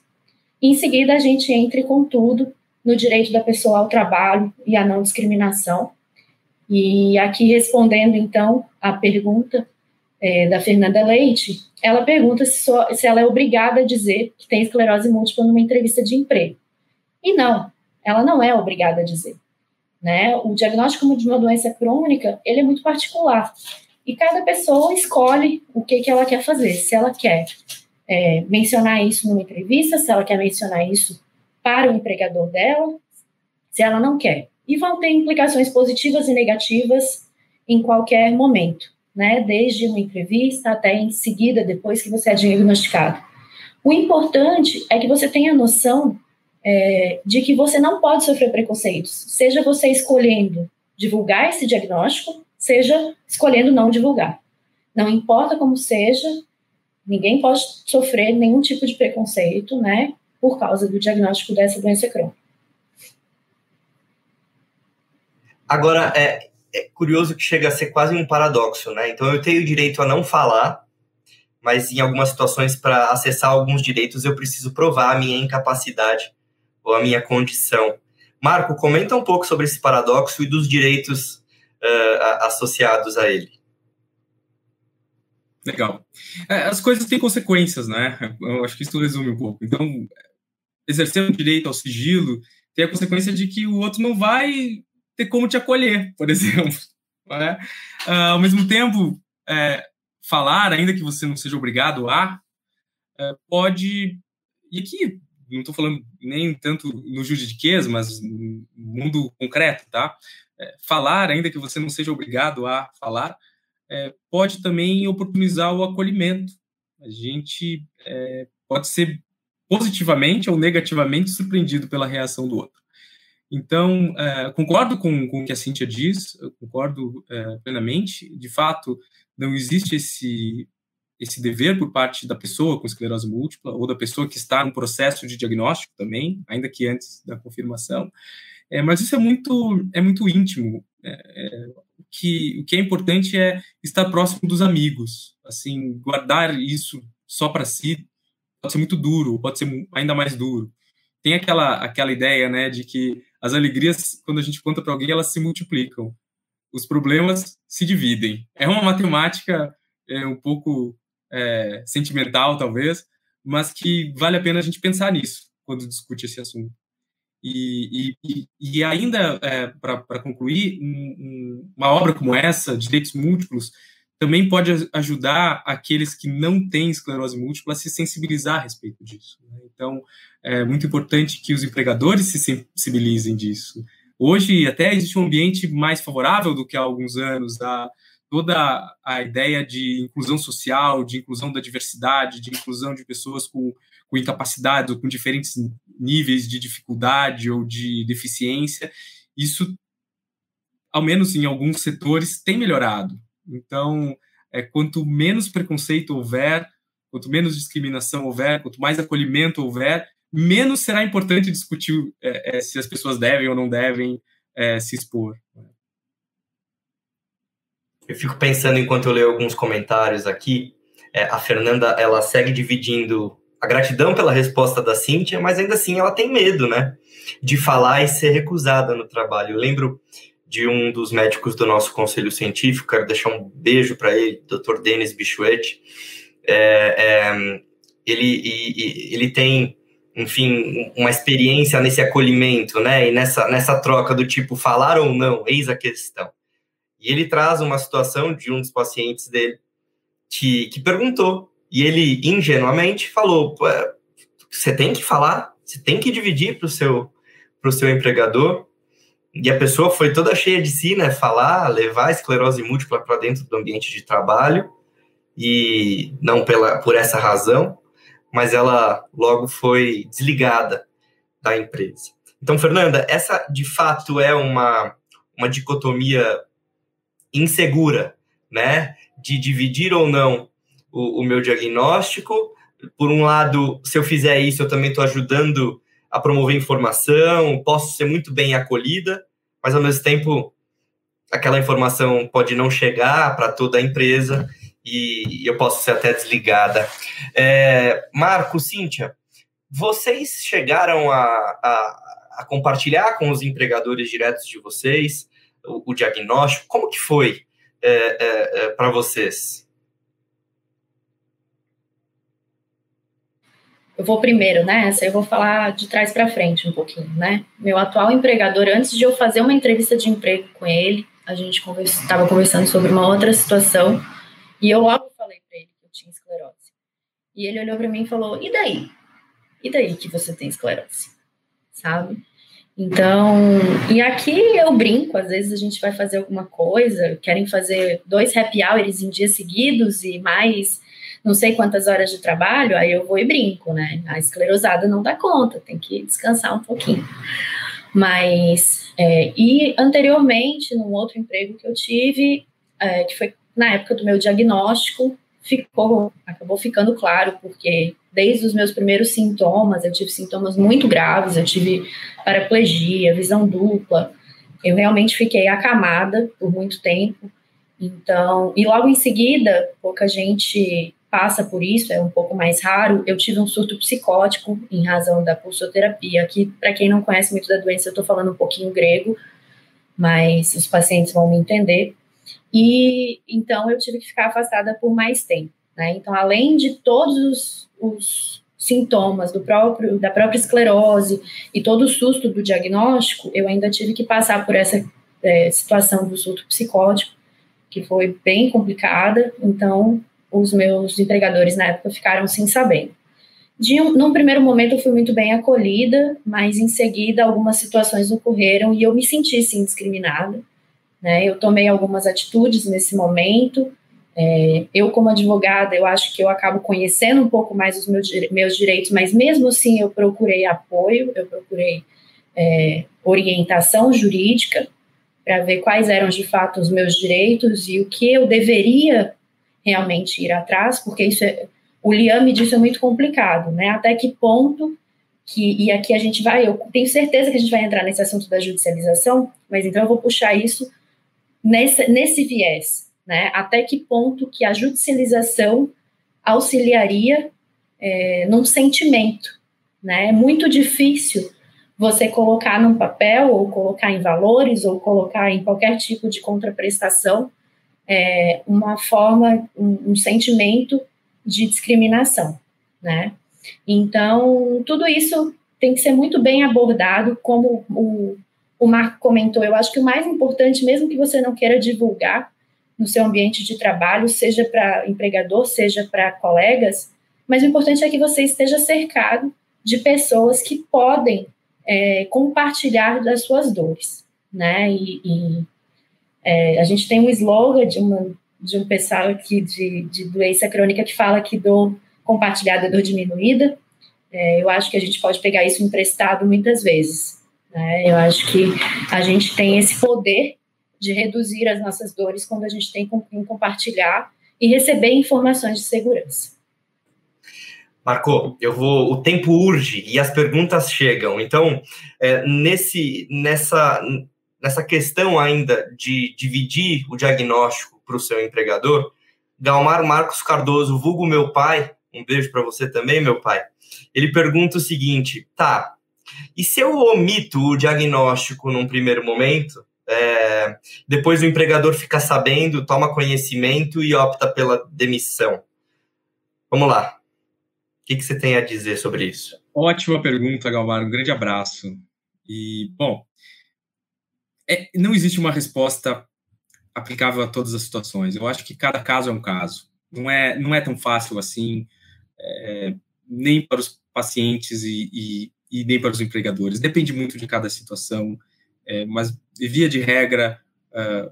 em seguida, a gente entra com tudo no direito da pessoa ao trabalho e à não discriminação. E aqui respondendo, então, a pergunta é, da Fernanda Leite, ela pergunta se, se ela é obrigada a dizer que tem esclerose múltipla numa entrevista de emprego. E não, ela não é obrigada a dizer. Né? O diagnóstico de uma doença crônica, ele é muito particular. E cada pessoa escolhe o que, que ela quer fazer. Se ela quer é, mencionar isso numa entrevista, se ela quer mencionar isso para o empregador dela, se ela não quer. E vão ter implicações positivas e negativas em qualquer momento né, desde uma entrevista até em seguida, depois que você é diagnosticado. O importante é que você tenha noção é, de que você não pode sofrer preconceitos, seja você escolhendo divulgar esse diagnóstico, seja escolhendo não divulgar. Não importa como seja, ninguém pode sofrer nenhum tipo de preconceito, né, por causa do diagnóstico dessa doença crônica. Agora, é, é curioso que chega a ser quase um paradoxo, né? Então eu tenho o direito a não falar, mas em algumas situações, para acessar alguns direitos, eu preciso provar a minha incapacidade ou a minha condição. Marco, comenta um pouco sobre esse paradoxo e dos direitos uh, associados a ele. Legal. É, as coisas têm consequências, né? Eu acho que isso resume um pouco. Então, exercer o direito ao sigilo tem a consequência de que o outro não vai ter como te acolher, por exemplo. Né? Uh, ao mesmo tempo, é, falar, ainda que você não seja obrigado a, é, pode. E aqui, não estou falando nem tanto no juridiquês, mas no mundo concreto, tá? É, falar, ainda que você não seja obrigado a falar, é, pode também oportunizar o acolhimento. A gente é, pode ser positivamente ou negativamente surpreendido pela reação do outro. Então, é, concordo com, com o que a Cíntia diz, concordo é, plenamente. De fato, não existe esse, esse dever por parte da pessoa com esclerose múltipla ou da pessoa que está no processo de diagnóstico também, ainda que antes da confirmação. É, mas isso é muito, é muito íntimo. É, é, que, o que é importante é estar próximo dos amigos. Assim, guardar isso só para si pode ser muito duro, pode ser ainda mais duro. Tem aquela, aquela ideia né, de que as alegrias, quando a gente conta para alguém, elas se multiplicam. Os problemas se dividem. É uma matemática é, um pouco é, sentimental, talvez, mas que vale a pena a gente pensar nisso quando discute esse assunto. E, e, e ainda, é, para concluir, um, uma obra como essa, Direitos Múltiplos, também pode ajudar aqueles que não têm esclerose múltipla a se sensibilizar a respeito disso. Né? Então, é muito importante que os empregadores se sensibilizem disso. Hoje, até existe um ambiente mais favorável do que há alguns anos, a, toda a ideia de inclusão social, de inclusão da diversidade, de inclusão de pessoas com, com incapacidade ou com diferentes níveis de dificuldade ou de deficiência, isso, ao menos em alguns setores, tem melhorado. Então, é, quanto menos preconceito houver, quanto menos discriminação houver, quanto mais acolhimento houver, menos será importante discutir é, é, se as pessoas devem ou não devem é, se expor. Eu fico pensando enquanto eu leio alguns comentários aqui, é, a Fernanda ela segue dividindo a gratidão pela resposta da Cíntia, mas ainda assim ela tem medo, né, de falar e ser recusada no trabalho. Eu lembro de um dos médicos do nosso conselho científico, quero deixar um beijo para ele, Dr. Denis Bichuete. É, é, ele, ele tem, enfim, uma experiência nesse acolhimento, né? E nessa, nessa troca do tipo falar ou não, eis a questão. E ele traz uma situação de um dos pacientes dele que, que perguntou, e ele ingenuamente falou: você tem que falar, você tem que dividir para o seu, seu empregador. E a pessoa foi toda cheia de si, né? Falar, levar a esclerose múltipla para dentro do ambiente de trabalho, e não pela, por essa razão, mas ela logo foi desligada da empresa. Então, Fernanda, essa de fato é uma, uma dicotomia insegura, né? De dividir ou não o, o meu diagnóstico. Por um lado, se eu fizer isso, eu também estou ajudando a promover informação, posso ser muito bem acolhida, mas ao mesmo tempo aquela informação pode não chegar para toda a empresa e eu posso ser até desligada. É, Marco, Cíntia, vocês chegaram a, a, a, compartilhar com os empregadores diretos de vocês o, o diagnóstico? Como que foi é, é, é para vocês? Eu vou primeiro nessa, eu vou falar de trás para frente um pouquinho, né? Meu atual empregador, antes de eu fazer uma entrevista de emprego com ele, a gente estava conversando sobre uma outra situação e eu logo falei para ele que eu tinha esclerose. E ele olhou para mim e falou: "E daí? E daí que você tem esclerose?" Sabe? Então, e aqui eu brinco, às vezes a gente vai fazer alguma coisa, querem fazer dois happy hours em dias seguidos e mais não sei quantas horas de trabalho, aí eu vou e brinco, né? A esclerosada não dá conta, tem que descansar um pouquinho. Mas, é, e anteriormente, num outro emprego que eu tive, é, que foi na época do meu diagnóstico, ficou, acabou ficando claro, porque desde os meus primeiros sintomas, eu tive sintomas muito graves, eu tive paraplegia, visão dupla, eu realmente fiquei acamada por muito tempo. Então, e logo em seguida, pouca gente passa por isso, é um pouco mais raro. Eu tive um surto psicótico em razão da pulsoterapia, que, para quem não conhece muito da doença, eu estou falando um pouquinho grego, mas os pacientes vão me entender. E então eu tive que ficar afastada por mais tempo. Né? Então, além de todos os, os sintomas do próprio da própria esclerose e todo o susto do diagnóstico, eu ainda tive que passar por essa é, situação do surto psicótico, que foi bem complicada. Então, os meus empregadores na época ficaram sem saber. De um, num primeiro momento eu fui muito bem acolhida, mas em seguida algumas situações ocorreram e eu me senti sim discriminada. Né? Eu tomei algumas atitudes nesse momento. É, eu como advogada eu acho que eu acabo conhecendo um pouco mais os meus, meus direitos, mas mesmo assim eu procurei apoio, eu procurei é, orientação jurídica para ver quais eram de fato os meus direitos e o que eu deveria realmente ir atrás, porque isso é, o liame disso é muito complicado, né? Até que ponto que, e aqui a gente vai, eu tenho certeza que a gente vai entrar nesse assunto da judicialização, mas então eu vou puxar isso nesse, nesse viés, né? Até que ponto que a judicialização auxiliaria é, num sentimento, né? É muito difícil você colocar num papel, ou colocar em valores, ou colocar em qualquer tipo de contraprestação, é, uma forma, um, um, sentimento de discriminação, né? Então, tudo isso tem que ser muito bem abordado, como o, o Marco comentou. Eu acho que o mais importante, mesmo que você não queira divulgar no seu ambiente de trabalho, seja para empregador, seja para colegas, mas o importante é que você esteja cercado de pessoas que podem é, compartilhar das suas dores, né? E, e é, a gente tem um slogan de, uma, de um pessoal aqui de, de doença crônica que fala que dor compartilhada é dor diminuída. É, eu acho que a gente pode pegar isso emprestado muitas vezes. Né? Eu acho que a gente tem esse poder de reduzir as nossas dores quando a gente tem em compartilhar e receber informações de segurança. Marco, eu vou. O tempo urge e as perguntas chegam. Então, é, nesse, nessa, nessa questão ainda de dividir o diagnóstico para o seu empregador, Galmar Marcos Cardoso, vulgo meu pai, um beijo para você também, meu pai. Ele pergunta o seguinte: tá, e se eu omito o diagnóstico num primeiro momento, é, depois o empregador fica sabendo, toma conhecimento e opta pela demissão. Vamos lá. O que, que você tem a dizer sobre isso? Ótima pergunta, Galmar. Um grande abraço. E, bom, é, não existe uma resposta aplicável a todas as situações. Eu acho que cada caso é um caso. Não é, não é tão fácil assim, é, nem para os pacientes e, e, e, nem para os empregadores. Depende muito de cada situação, é, mas via de regra, uh,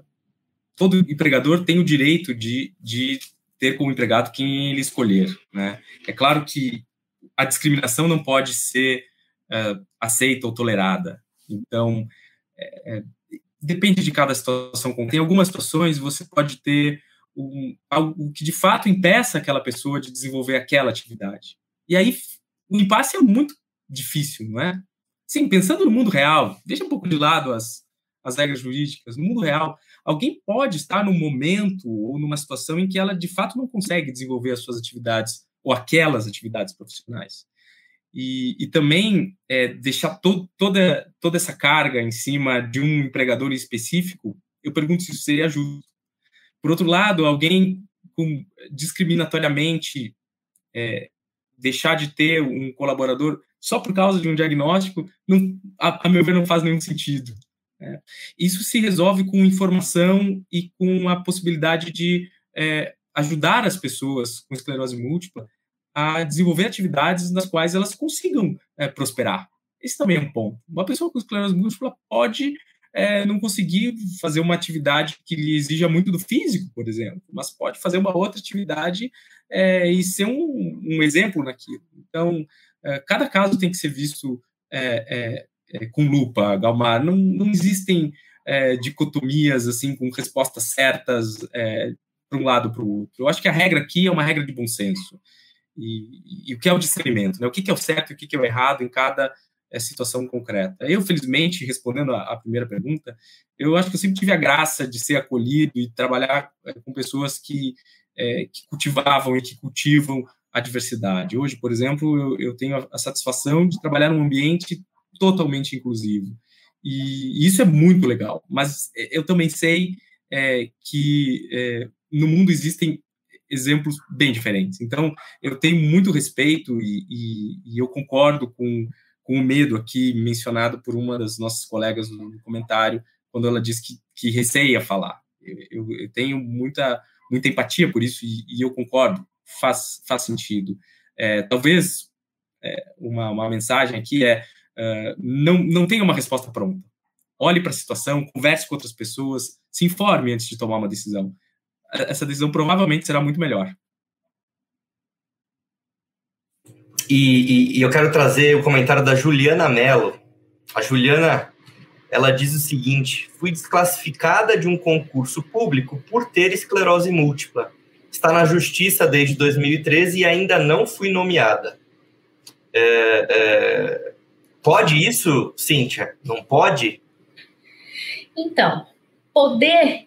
todo empregador tem o direito de, de ter como empregado quem ele escolher. Né? É claro que a discriminação não pode ser uh, aceita ou tolerada. Então, é, é, depende de cada situação. Tem algumas situações você pode ter um, algo que de fato impeça aquela pessoa de desenvolver aquela atividade. E aí o impasse é muito difícil, não é? Sim, pensando no mundo real, deixa um pouco de lado as, as regras jurídicas. No mundo real, alguém pode estar num momento ou numa situação em que ela de fato não consegue desenvolver as suas atividades ou aquelas atividades profissionais. E, e também é, deixar to, toda, toda essa carga em cima de um empregador específico, eu pergunto se isso seria justo. Por outro lado, alguém com, discriminatoriamente é, deixar de ter um colaborador só por causa de um diagnóstico, não, a, a meu ver, não faz nenhum sentido. Né? Isso se resolve com informação e com a possibilidade de é, ajudar as pessoas com esclerose múltipla a desenvolver atividades nas quais elas consigam é, prosperar. Esse também é um ponto. Uma pessoa com esclerose múltipla pode é, não conseguir fazer uma atividade que lhe exija muito do físico, por exemplo, mas pode fazer uma outra atividade é, e ser um, um, exemplo naquilo. Então, cada caso tem que ser visto é, é, com lupa, Galmar. Não, não existem dicotomias assim com respostas certas para um lado para o outro. Eu acho que a regra aqui é uma regra de bom senso. E, e, o que é o discernimento, né? O que, é o certo e o que, é o errado em cada é, situação concreta. Eu, felizmente, respondendo à primeira pergunta, eu acho que eu sempre tive a graça de ser acolhido e trabalhar é, com pessoas que, é, que cultivavam e que cultivam a diversidade. Hoje, por exemplo, eu, eu tenho a, satisfação de trabalhar num ambiente totalmente inclusivo. E, e isso é muito legal. Mas eu também sei é, que é, no mundo existem exemplos bem diferentes. Então, eu tenho muito respeito e, e, e eu concordo com, com o medo aqui mencionado por uma das nossas colegas no comentário, quando ela disse que, que receia falar. Eu, eu, tenho muita, muita empatia por isso e, e eu concordo, faz, faz sentido. É, talvez é, uma, uma mensagem aqui é uh, não, não tenha uma resposta pronta. Olhe para a situação, converse com outras pessoas, se informe antes de tomar uma decisão essa decisão provavelmente será muito melhor. E, e, e eu quero trazer o comentário da Juliana Mello. A Juliana, ela diz o seguinte: fui desclassificada de um concurso público por ter esclerose múltipla. Está na justiça desde 2013 e ainda não fui nomeada. É, é, pode isso, Cíntia? Não pode? Então, poder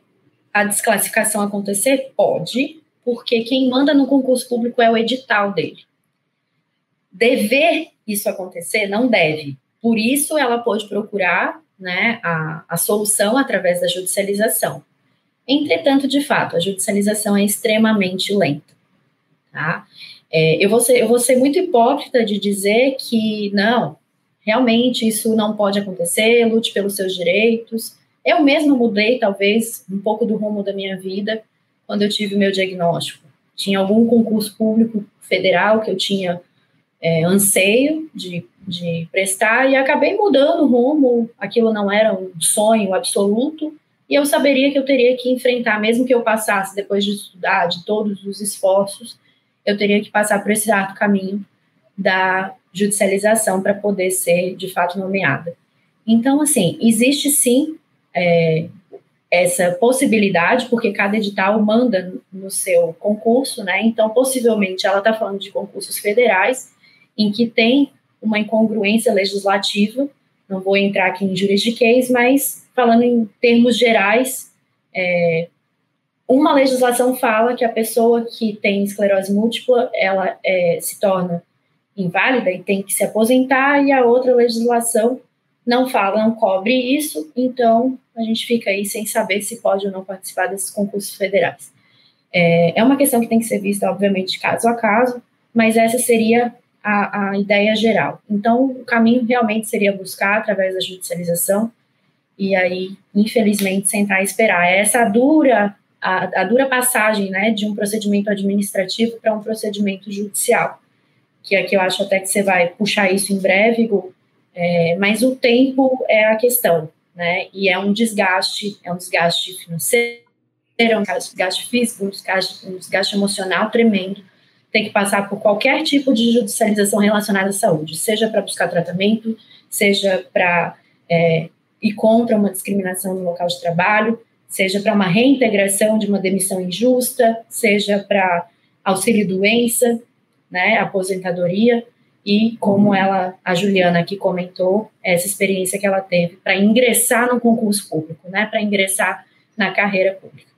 a desclassificação acontecer? Pode, porque quem manda no concurso público é o edital dele. Dever isso acontecer? Não deve. Por isso, ela pode procurar né, a, a solução através da judicialização. Entretanto, de fato, a judicialização é extremamente lenta. Tá? É, eu, vou ser, eu vou ser muito hipócrita de dizer que não, realmente isso não pode acontecer, lute pelos seus direitos. Eu mesma mudei, talvez, um pouco do rumo da minha vida quando eu tive meu diagnóstico. Tinha algum concurso público federal que eu tinha é, anseio de, de prestar e acabei mudando o rumo. Aquilo não era um sonho absoluto e eu saberia que eu teria que enfrentar, mesmo que eu passasse depois de estudar, de todos os esforços, eu teria que passar por esse arco caminho da judicialização para poder ser de fato nomeada. Então, assim, existe sim é, essa possibilidade, porque cada edital manda no seu concurso, né? Então, possivelmente, ela está falando de concursos federais, em que tem uma incongruência legislativa. Não vou entrar aqui em juridiquês, mas falando em termos gerais, é, uma legislação fala que a pessoa que tem esclerose múltipla, ela é, se torna inválida e tem que se aposentar, e a outra legislação não fala, não cobre isso, então a gente fica aí sem saber se pode ou não participar desses concursos federais. É, é uma questão que tem que ser vista, obviamente, caso a caso, mas essa seria a, a ideia geral. Então, o caminho realmente seria buscar através da judicialização e aí, infelizmente, sentar e esperar. É essa dura, a, a dura passagem, né, de um procedimento administrativo para um procedimento judicial, que aqui eu acho até que você vai puxar isso em breve, Gu, é, mas o tempo é a questão, né, e é um desgaste, é um desgaste financeiro, é um desgaste físico, um desgaste, um desgaste emocional tremendo, tem que passar por qualquer tipo de judicialização relacionada à saúde, seja para buscar tratamento, seja para é, ir contra uma discriminação no local de trabalho, seja para uma reintegração de uma demissão injusta, seja para auxílio-doença, né, aposentadoria, e como ela, a Juliana aqui comentou, essa experiência que ela teve para ingressar no concurso público, né, para ingressar na carreira pública.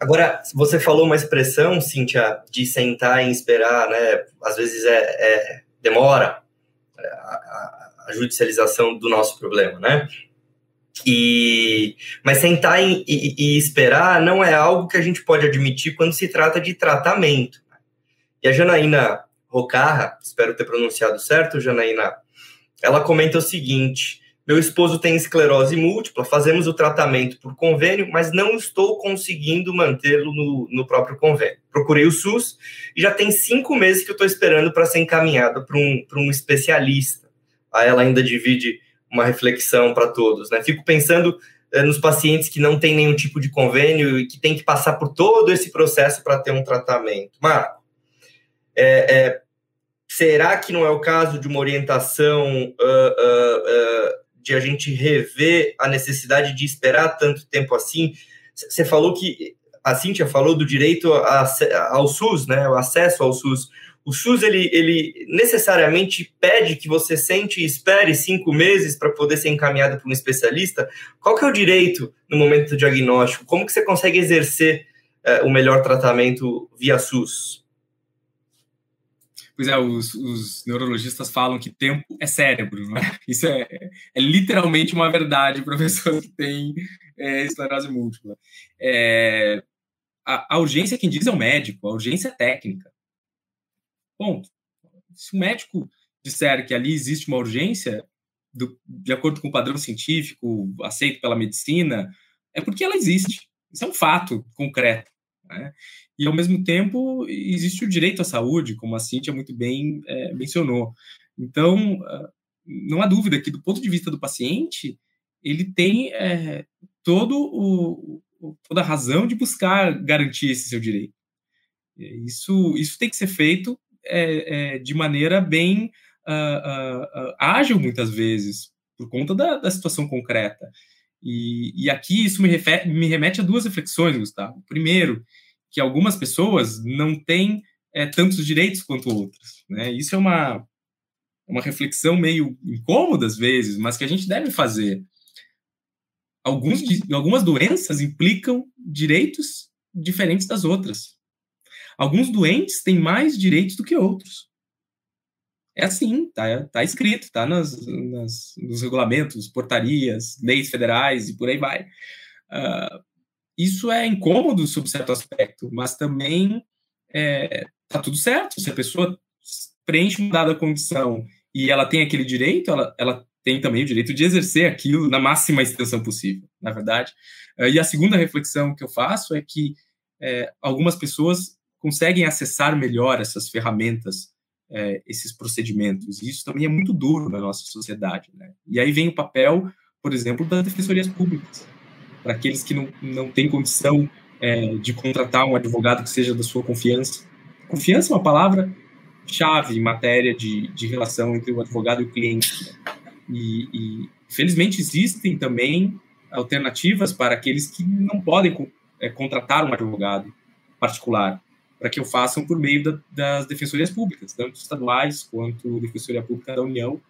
Agora, você falou uma expressão, Cíntia, de sentar e esperar, né? Às vezes é, é demora a, a, judicialização do nosso problema, né? E, mas sentar e, e, e, esperar não é algo que a gente pode admitir quando se trata de tratamento. E a Janaína Rocarra, espero ter pronunciado certo, Janaína, ela comenta o seguinte: meu esposo tem esclerose múltipla, fazemos o tratamento por convênio, mas não estou conseguindo mantê-lo no, no, próprio convênio. Procurei o SUS e já tem cinco meses que eu estou esperando para ser encaminhada para um, um especialista. Aí ela ainda divide uma reflexão para todos. Né? Fico pensando é, nos pacientes que não têm nenhum tipo de convênio e que tem que passar por todo esse processo para ter um tratamento. Marco, é, é, será que não é o caso de uma orientação uh, uh, uh, de a gente rever a necessidade de esperar tanto tempo assim. Você falou que a Cíntia falou do direito ao SUS, né, o acesso ao SUS. O SUS ele, ele necessariamente pede que você sente e espere cinco meses para poder ser encaminhado para um especialista. Qual que é o direito no momento do diagnóstico? Como que você consegue exercer é, o melhor tratamento via SUS? Pois é, os, os, neurologistas falam que tempo é cérebro, né? Isso é, é literalmente uma verdade para pessoa que tem é, esclerose múltipla. É, a, a, urgência, quem diz é o médico, a urgência é técnica. Bom, se o médico disser que ali existe uma urgência, do, de acordo com o padrão científico aceito pela medicina, é porque ela existe. Isso é um fato concreto. Né? E, ao mesmo tempo, existe o direito à saúde, como a Cíntia muito bem é, mencionou. Então, ah, não há dúvida que, do ponto de vista do paciente, ele tem é, todo o, toda a razão de buscar garantir esse seu direito. Isso, isso tem que ser feito é, é, de maneira bem uh, uh, uh, ágil, muitas vezes, por conta da, da situação concreta. E, e aqui isso me, refer, me remete a duas reflexões, Gustavo. Primeiro, que algumas pessoas não têm é, tantos direitos quanto outras. Né? Isso é uma, uma reflexão meio incômoda às vezes, mas que a gente deve fazer. Alguns, algumas doenças implicam direitos diferentes das outras. Alguns doentes têm mais direitos do que outros. É assim, tá, tá escrito, tá nas, nas, nos regulamentos, portarias, leis federais e por aí vai. Uh, isso é incômodo sob certo aspecto, mas também é, tá tudo certo. Se a pessoa preenche uma dada condição e ela tem aquele direito, ela, ela tem também o direito de exercer aquilo na máxima extensão possível, na verdade. É, e a segunda reflexão que eu faço é que é, algumas pessoas conseguem acessar melhor essas ferramentas, é, esses procedimentos. E isso também é muito duro na nossa sociedade. Né? E aí vem o papel, por exemplo, das defensorias públicas para aqueles que não, não têm condição é, de contratar um advogado que seja da sua confiança. Confiança é uma palavra chave em matéria de, de relação entre o advogado e o cliente. E, e felizmente existem também alternativas para aqueles que não podem é, contratar um advogado particular, para que o façam por meio da, das defensorias públicas, tanto estaduais quanto Defensoria Pública da União,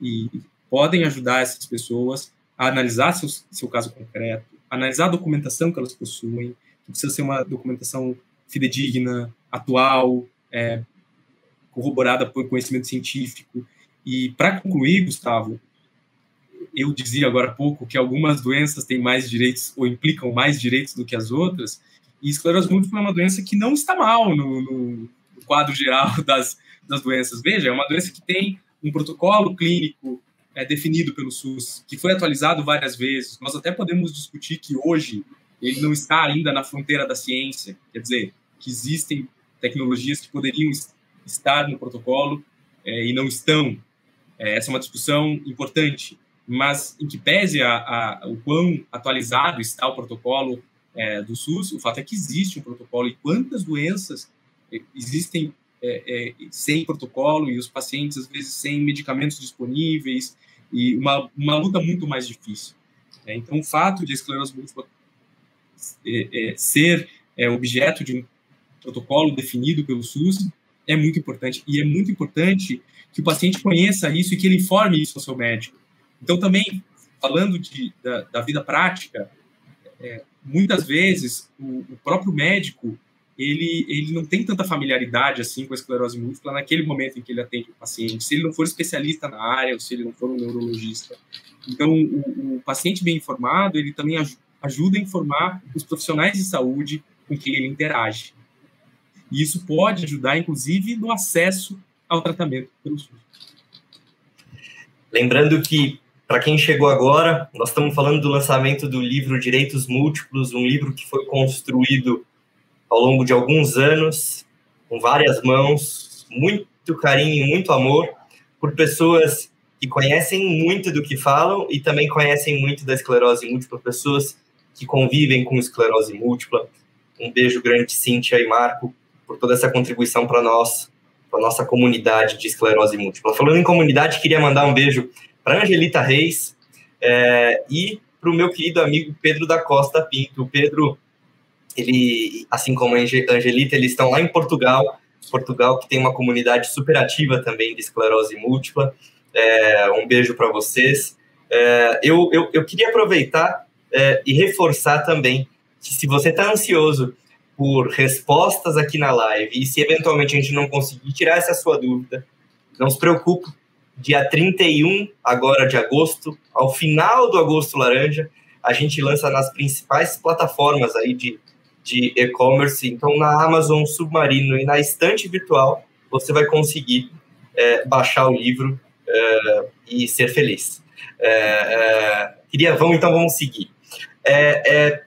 e podem ajudar essas pessoas a analisar seu, seu caso concreto, analisar a documentação que elas possuem, que precisa ser uma documentação fidedigna, atual, é, corroborada por conhecimento científico, E para concluir, Gustavo, eu dizia agora há pouco que algumas doenças têm mais direitos ou implicam mais direitos do que as outras, e esclerose múltipla é uma doença que não está mal no, no quadro geral das, das doenças. Veja, é uma doença que tem um protocolo clínico é, definido pelo SUS, que foi atualizado várias vezes. Nós até podemos discutir que hoje ele não está ainda na fronteira da ciência, quer dizer, que existem tecnologias que poderiam estar no protocolo é, e não estão. É, essa é uma discussão importante, mas em que pese a, a, o quão atualizado está o protocolo é, do SUS, o fato é que existe um protocolo e quantas doenças existem é, é, sem protocolo e os pacientes, às vezes, sem medicamentos disponíveis e uma, uma luta muito mais difícil. É, então, o fato de a esclerose múltipla é, é, ser é, objeto de um protocolo definido pelo SUS é muito importante. E é muito importante que o paciente conheça isso e que ele informe isso ao seu médico. Então, também, falando de, da, da vida prática, é, muitas vezes o, o, próprio médico ele, ele não tem tanta familiaridade assim com a esclerose múltipla naquele momento em que ele atende o paciente, se ele não for especialista na área ou se ele não for um neurologista. Então, o, o paciente bem informado, ele também ajuda a informar os profissionais de saúde com quem ele interage. E isso pode ajudar, inclusive, no acesso ao tratamento pelo SUS. Lembrando que, para quem chegou agora, nós estamos falando do lançamento do livro Direitos Múltiplos, um livro que foi construído ao longo de alguns anos, com várias mãos, muito carinho, muito amor, por pessoas que conhecem muito do que falam e também conhecem muito da esclerose múltipla, pessoas que convivem com esclerose múltipla. Um beijo grande, Cíntia e Marco, por toda essa contribuição para nós, para nossa comunidade de esclerose múltipla. Falando em comunidade, queria mandar um beijo para Angelita Reis é, e para o meu querido amigo Pedro da Costa Pinto. O Pedro ele, assim como a Angelita, eles estão lá em Portugal, Portugal que tem uma comunidade super ativa também de esclerose múltipla. É, um beijo para vocês. É, eu, eu, eu, queria aproveitar é, e reforçar também que se você está ansioso por respostas aqui na live e se eventualmente a gente não conseguir tirar essa sua dúvida, não se preocupe. Dia 31 agora de agosto, ao final do agosto laranja, a gente lança nas principais plataformas aí de de e-commerce. Então, na Amazon Submarino e na estante virtual, você vai conseguir é, baixar o livro é, e ser feliz. É, é queria, vamos então, vamos seguir. É, é,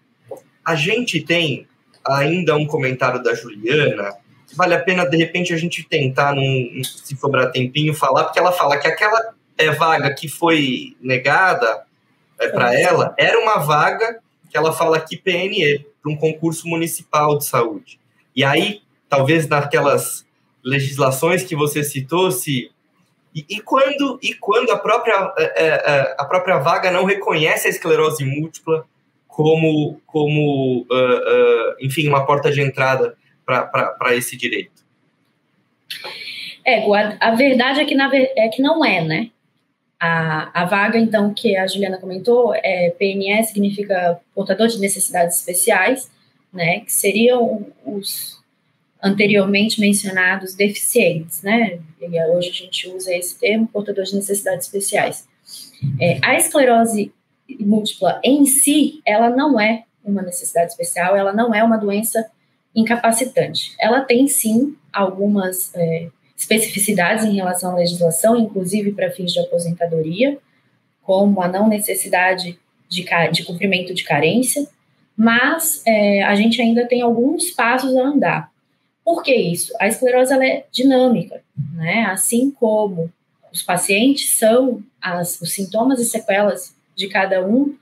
a gente tem ainda um comentário da Juliana. Vale a pena, de repente, a gente tentar, num, se sobrar tempinho, falar, porque ela fala que aquela é, vaga que foi negada é, para ela era uma vaga que ela fala que PNE, para um concurso municipal de saúde. E aí, talvez naquelas legislações que você citou, se e, e quando e quando a própria é, é, é, a própria vaga não reconhece a esclerose múltipla como como uh, uh, enfim uma porta de entrada para esse direito. É, a, a verdade é que, na, é que não é, né? A, a vaga, então, que a Juliana comentou, é PNE significa portador de necessidades especiais, né, que seriam os anteriormente mencionados deficientes, né, e hoje a gente usa esse termo, portador de necessidades especiais. É, a esclerose múltipla em si, ela não é uma necessidade especial, ela não é uma doença incapacitante. Ela tem sim algumas é, especificidades em relação à legislação, inclusive para fins de aposentadoria, como a não necessidade de, de cumprimento de carência, mas é, a gente ainda tem alguns passos a andar. Por que isso? A esclerose é dinâmica, né? Assim como os pacientes são, as, os sintomas e sequelas de cada um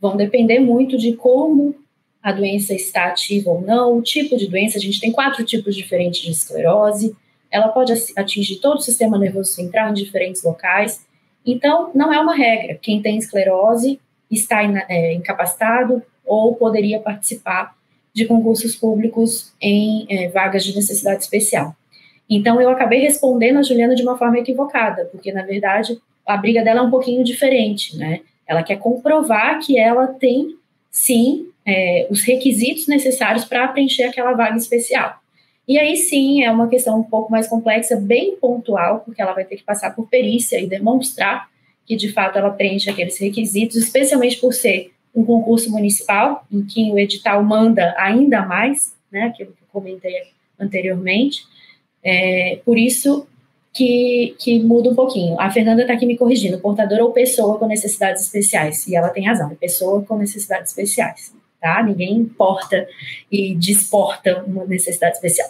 vão depender muito de como a doença está ativa ou não, o tipo de doença. A gente tem quatro tipos diferentes de esclerose, ela pode atingir todo o sistema nervoso central em diferentes locais. Então, não é uma regra. Quem tem esclerose está é, incapacitado ou poderia participar de concursos públicos em é, vagas de necessidade especial. Então, eu acabei respondendo a Juliana de uma forma equivocada, porque, na verdade, a briga dela é um pouquinho diferente, né? Ela quer comprovar que ela tem, sim, é, os requisitos necessários para preencher aquela vaga especial. E aí sim é uma questão um pouco mais complexa, bem pontual, porque ela vai ter que passar por perícia e demonstrar que de fato ela preenche aqueles requisitos, especialmente por ser um concurso municipal, em que o edital manda ainda mais, né, aquilo que eu comentei anteriormente. É, por isso que, que muda um pouquinho. A Fernanda está aqui me corrigindo, portador ou pessoa com necessidades especiais. E ela tem razão, é pessoa com necessidades especiais tá? Ninguém importa e desporta uma necessidade especial.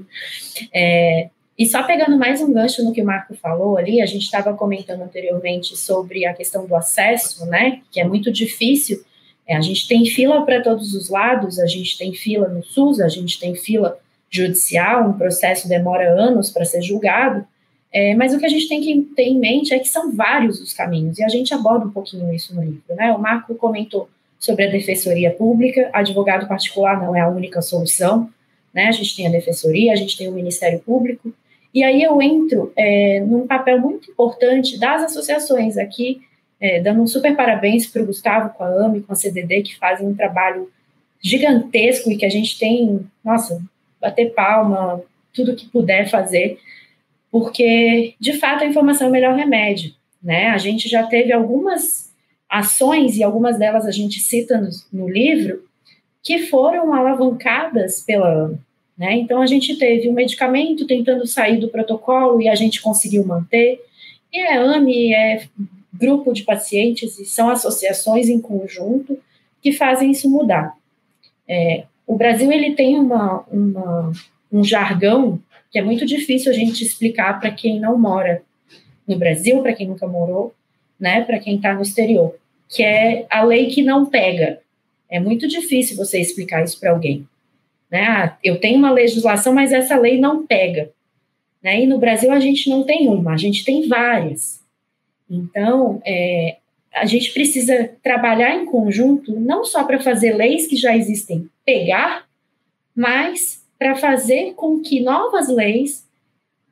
é, e só pegando mais um gancho no que o Marco falou ali, a gente estava comentando anteriormente sobre a questão do acesso, né? Que é muito difícil. É, a gente tem fila para todos os lados, a gente tem fila no SUS, a gente tem fila judicial, um processo demora anos para ser julgado. É, mas o que a gente tem que ter em mente é que são vários os caminhos, e a gente aborda um pouquinho isso no livro. Né? O Marco comentou sobre a defensoria pública. Advogado particular não é a única solução, né? A gente tem a defensoria, a gente tem o Ministério Público. E aí eu entro é, num papel muito importante das associações aqui, é, dando um super parabéns para o Gustavo, com a AME, com a CDD, que fazem um trabalho gigantesco e que a gente tem, nossa, bater palma, tudo que puder fazer, porque, de fato, a informação é o melhor remédio, né? A gente já teve algumas ações, e algumas delas a gente cita no, no livro, que foram alavancadas pela. Né? Então, a gente teve um medicamento tentando sair do protocolo e a gente conseguiu manter. E a AME é grupo de pacientes e são associações em conjunto que fazem isso mudar. É, o Brasil ele tem uma, uma, um jargão que é muito difícil a gente explicar para quem não mora no Brasil, para quem nunca morou, né, para quem está no exterior, que é a lei que não pega. É muito difícil você explicar isso para alguém. Né? Ah, eu tenho uma legislação, mas essa lei não pega. Né? E no Brasil a gente não tem uma, a gente tem várias. Então, é, a gente precisa trabalhar em conjunto, não só para fazer leis que já existem pegar, mas para fazer com que novas leis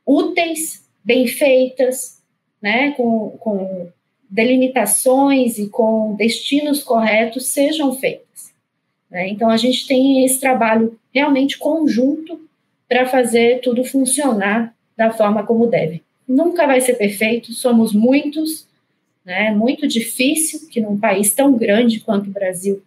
úteis, bem feitas, né, com, com delimitações e com destinos corretos sejam feitas. Né? Então, a gente tem esse trabalho realmente conjunto para fazer tudo funcionar da forma como deve. Nunca vai ser perfeito, somos muitos, né? muito difícil que num país tão grande quanto o Brasil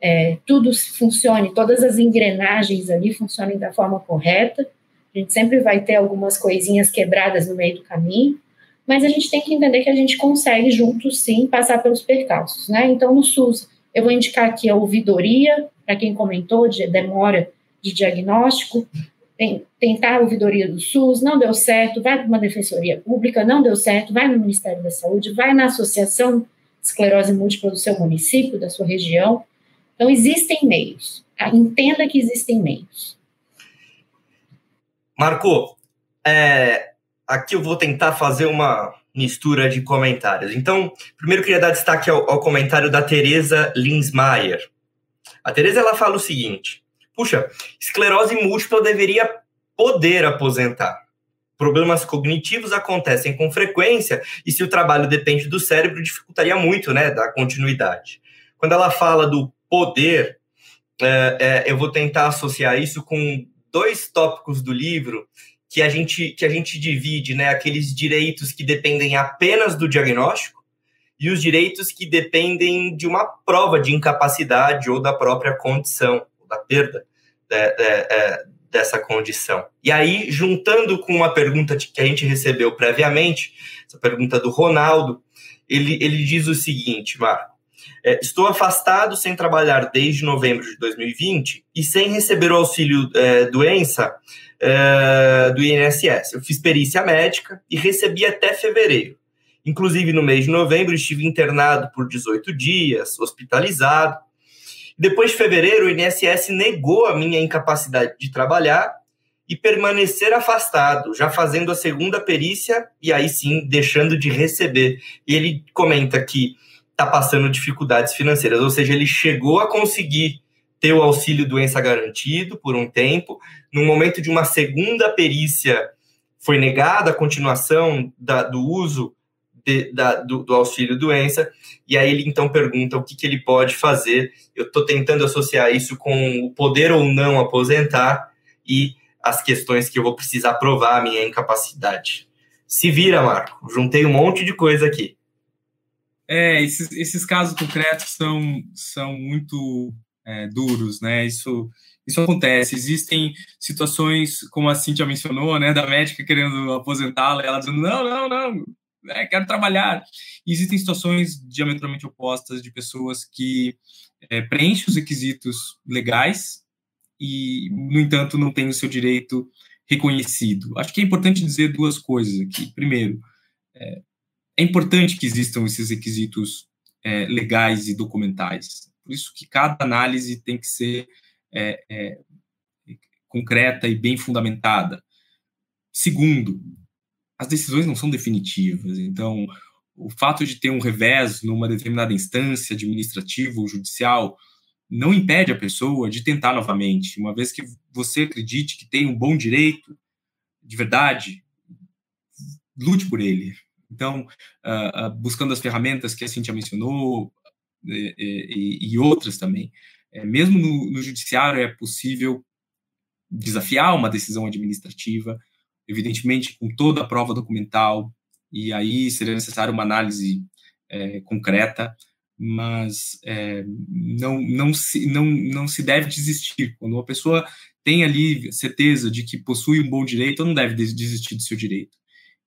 é, tudo funcione, todas as engrenagens ali funcionem da forma correta. A gente sempre vai ter algumas coisinhas quebradas no meio do caminho, mas a gente tem que entender que a gente consegue juntos, sim, passar pelos percalços, né? Então, no SUS, eu vou indicar aqui a ouvidoria, para quem comentou, de demora de diagnóstico, tem, tentar a ouvidoria do SUS, não deu certo, vai para uma defensoria pública, não deu certo, vai no Ministério da Saúde, vai na Associação Esclerose Múltipla do seu município, da sua região. Então, existem meios. Tá? Entenda que existem meios. Marco, é, aqui eu vou tentar fazer uma mistura de comentários. Então, primeiro queria dar destaque ao, ao comentário da Teresa Linsmaier. A Teresa ela fala o seguinte: puxa, esclerose múltipla deveria poder aposentar. Problemas cognitivos acontecem com frequência e se o trabalho depende do cérebro dificultaria muito, né, da continuidade. Quando ela fala do poder, é, é, eu vou tentar associar isso com dois tópicos do livro que a gente, que a gente divide, né? Aqueles direitos que dependem apenas do diagnóstico e os direitos que dependem de uma prova de incapacidade ou da própria condição, da perda de, de, de, dessa condição. E aí, juntando com uma pergunta que a gente recebeu previamente, essa pergunta do Ronaldo, ele, ele diz o seguinte, Marco. É, estou afastado sem trabalhar desde novembro de 2020 e sem receber o auxílio é, doença uh, do INSS. Eu fiz perícia médica e recebi até fevereiro. Inclusive, no mês de novembro, estive internado por 18 dias, hospitalizado. Depois de fevereiro, o INSS negou a minha incapacidade de trabalhar e permanecer afastado, já fazendo a segunda perícia e aí sim deixando de receber. E ele comenta que está passando dificuldades financeiras, ou seja, ele chegou a conseguir ter o auxílio doença garantido por um tempo. No momento de uma segunda perícia, foi negada a continuação da, do uso de, da, do, do, auxílio doença, e aí ele então pergunta o que, que ele pode fazer. Eu estou tentando associar isso com o poder ou não aposentar, e as questões que eu vou precisar provar a minha incapacidade. Se vira, Marco. Juntei um monte de coisa aqui. É, esses, esses casos concretos são, são muito é, duros, né? Isso, isso acontece. Existem situações, como a Cintia mencionou, né, da médica querendo aposentá-la, ela dizendo: não, não, não, é, quero trabalhar. E existem situações diametralmente opostas de pessoas que é, preenchem os requisitos legais e, no entanto, não têm o seu direito reconhecido. Acho que é importante dizer duas coisas aqui. Primeiro, é, é importante que existam esses requisitos é, legais e documentais. Por isso que cada análise tem que ser é, é, concreta e bem fundamentada. Segundo, as decisões não são definitivas. Então, o fato de ter um revés numa determinada instância administrativa ou judicial não impede a pessoa de tentar novamente. Uma vez que você acredite que tem um bom direito, de verdade, lute por ele. Então, uh, uh, buscando as ferramentas que a Cintia mencionou e, e, e outras também. É, mesmo no, no, judiciário é possível desafiar uma decisão administrativa, evidentemente com toda a prova documental, e aí seria necessário uma análise é, concreta, mas é, não, não, se, não, não se deve desistir. Quando uma pessoa tem ali certeza de que possui um bom direito, não deve desistir do seu direito.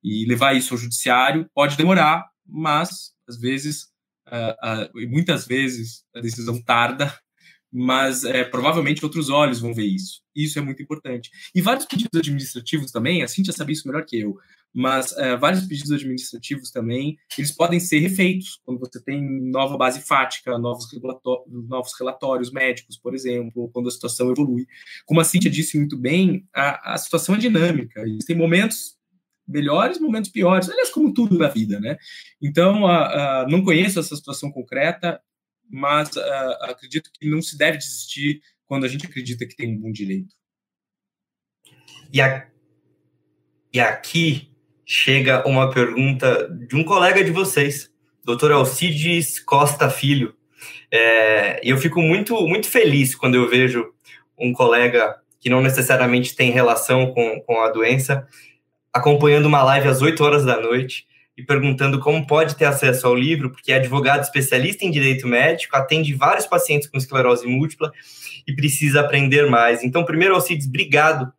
E levar isso ao judiciário pode demorar, mas às vezes, uh, uh, muitas vezes, a decisão tarda, mas é, provavelmente outros olhos vão ver isso. Isso é muito importante. E vários pedidos administrativos também, a Cintia sabe isso melhor que eu, mas é, vários pedidos administrativos também, eles podem ser refeitos quando você tem nova base fática, novos, novos relatórios médicos, por exemplo, quando a situação evolui. Como a Cintia disse muito bem, a, a situação é dinâmica. Existem momentos melhores, momentos piores, aliás, como tudo na vida, né? Então, uh, não conheço essa situação concreta, mas acredito que não se deve desistir quando a gente acredita que tem um bom direito. E, a, e aqui chega uma pergunta de um colega de vocês, doutor Alcides Costa Filho. É, eu fico muito, muito feliz quando eu vejo um colega que não necessariamente tem relação com, com a doença acompanhando uma live às 8 horas da noite e perguntando como pode ter acesso ao livro, porque é advogado especialista em direito médico, atende vários pacientes com esclerose múltipla e precisa aprender mais. Então, primeiro, Alcides, obrigado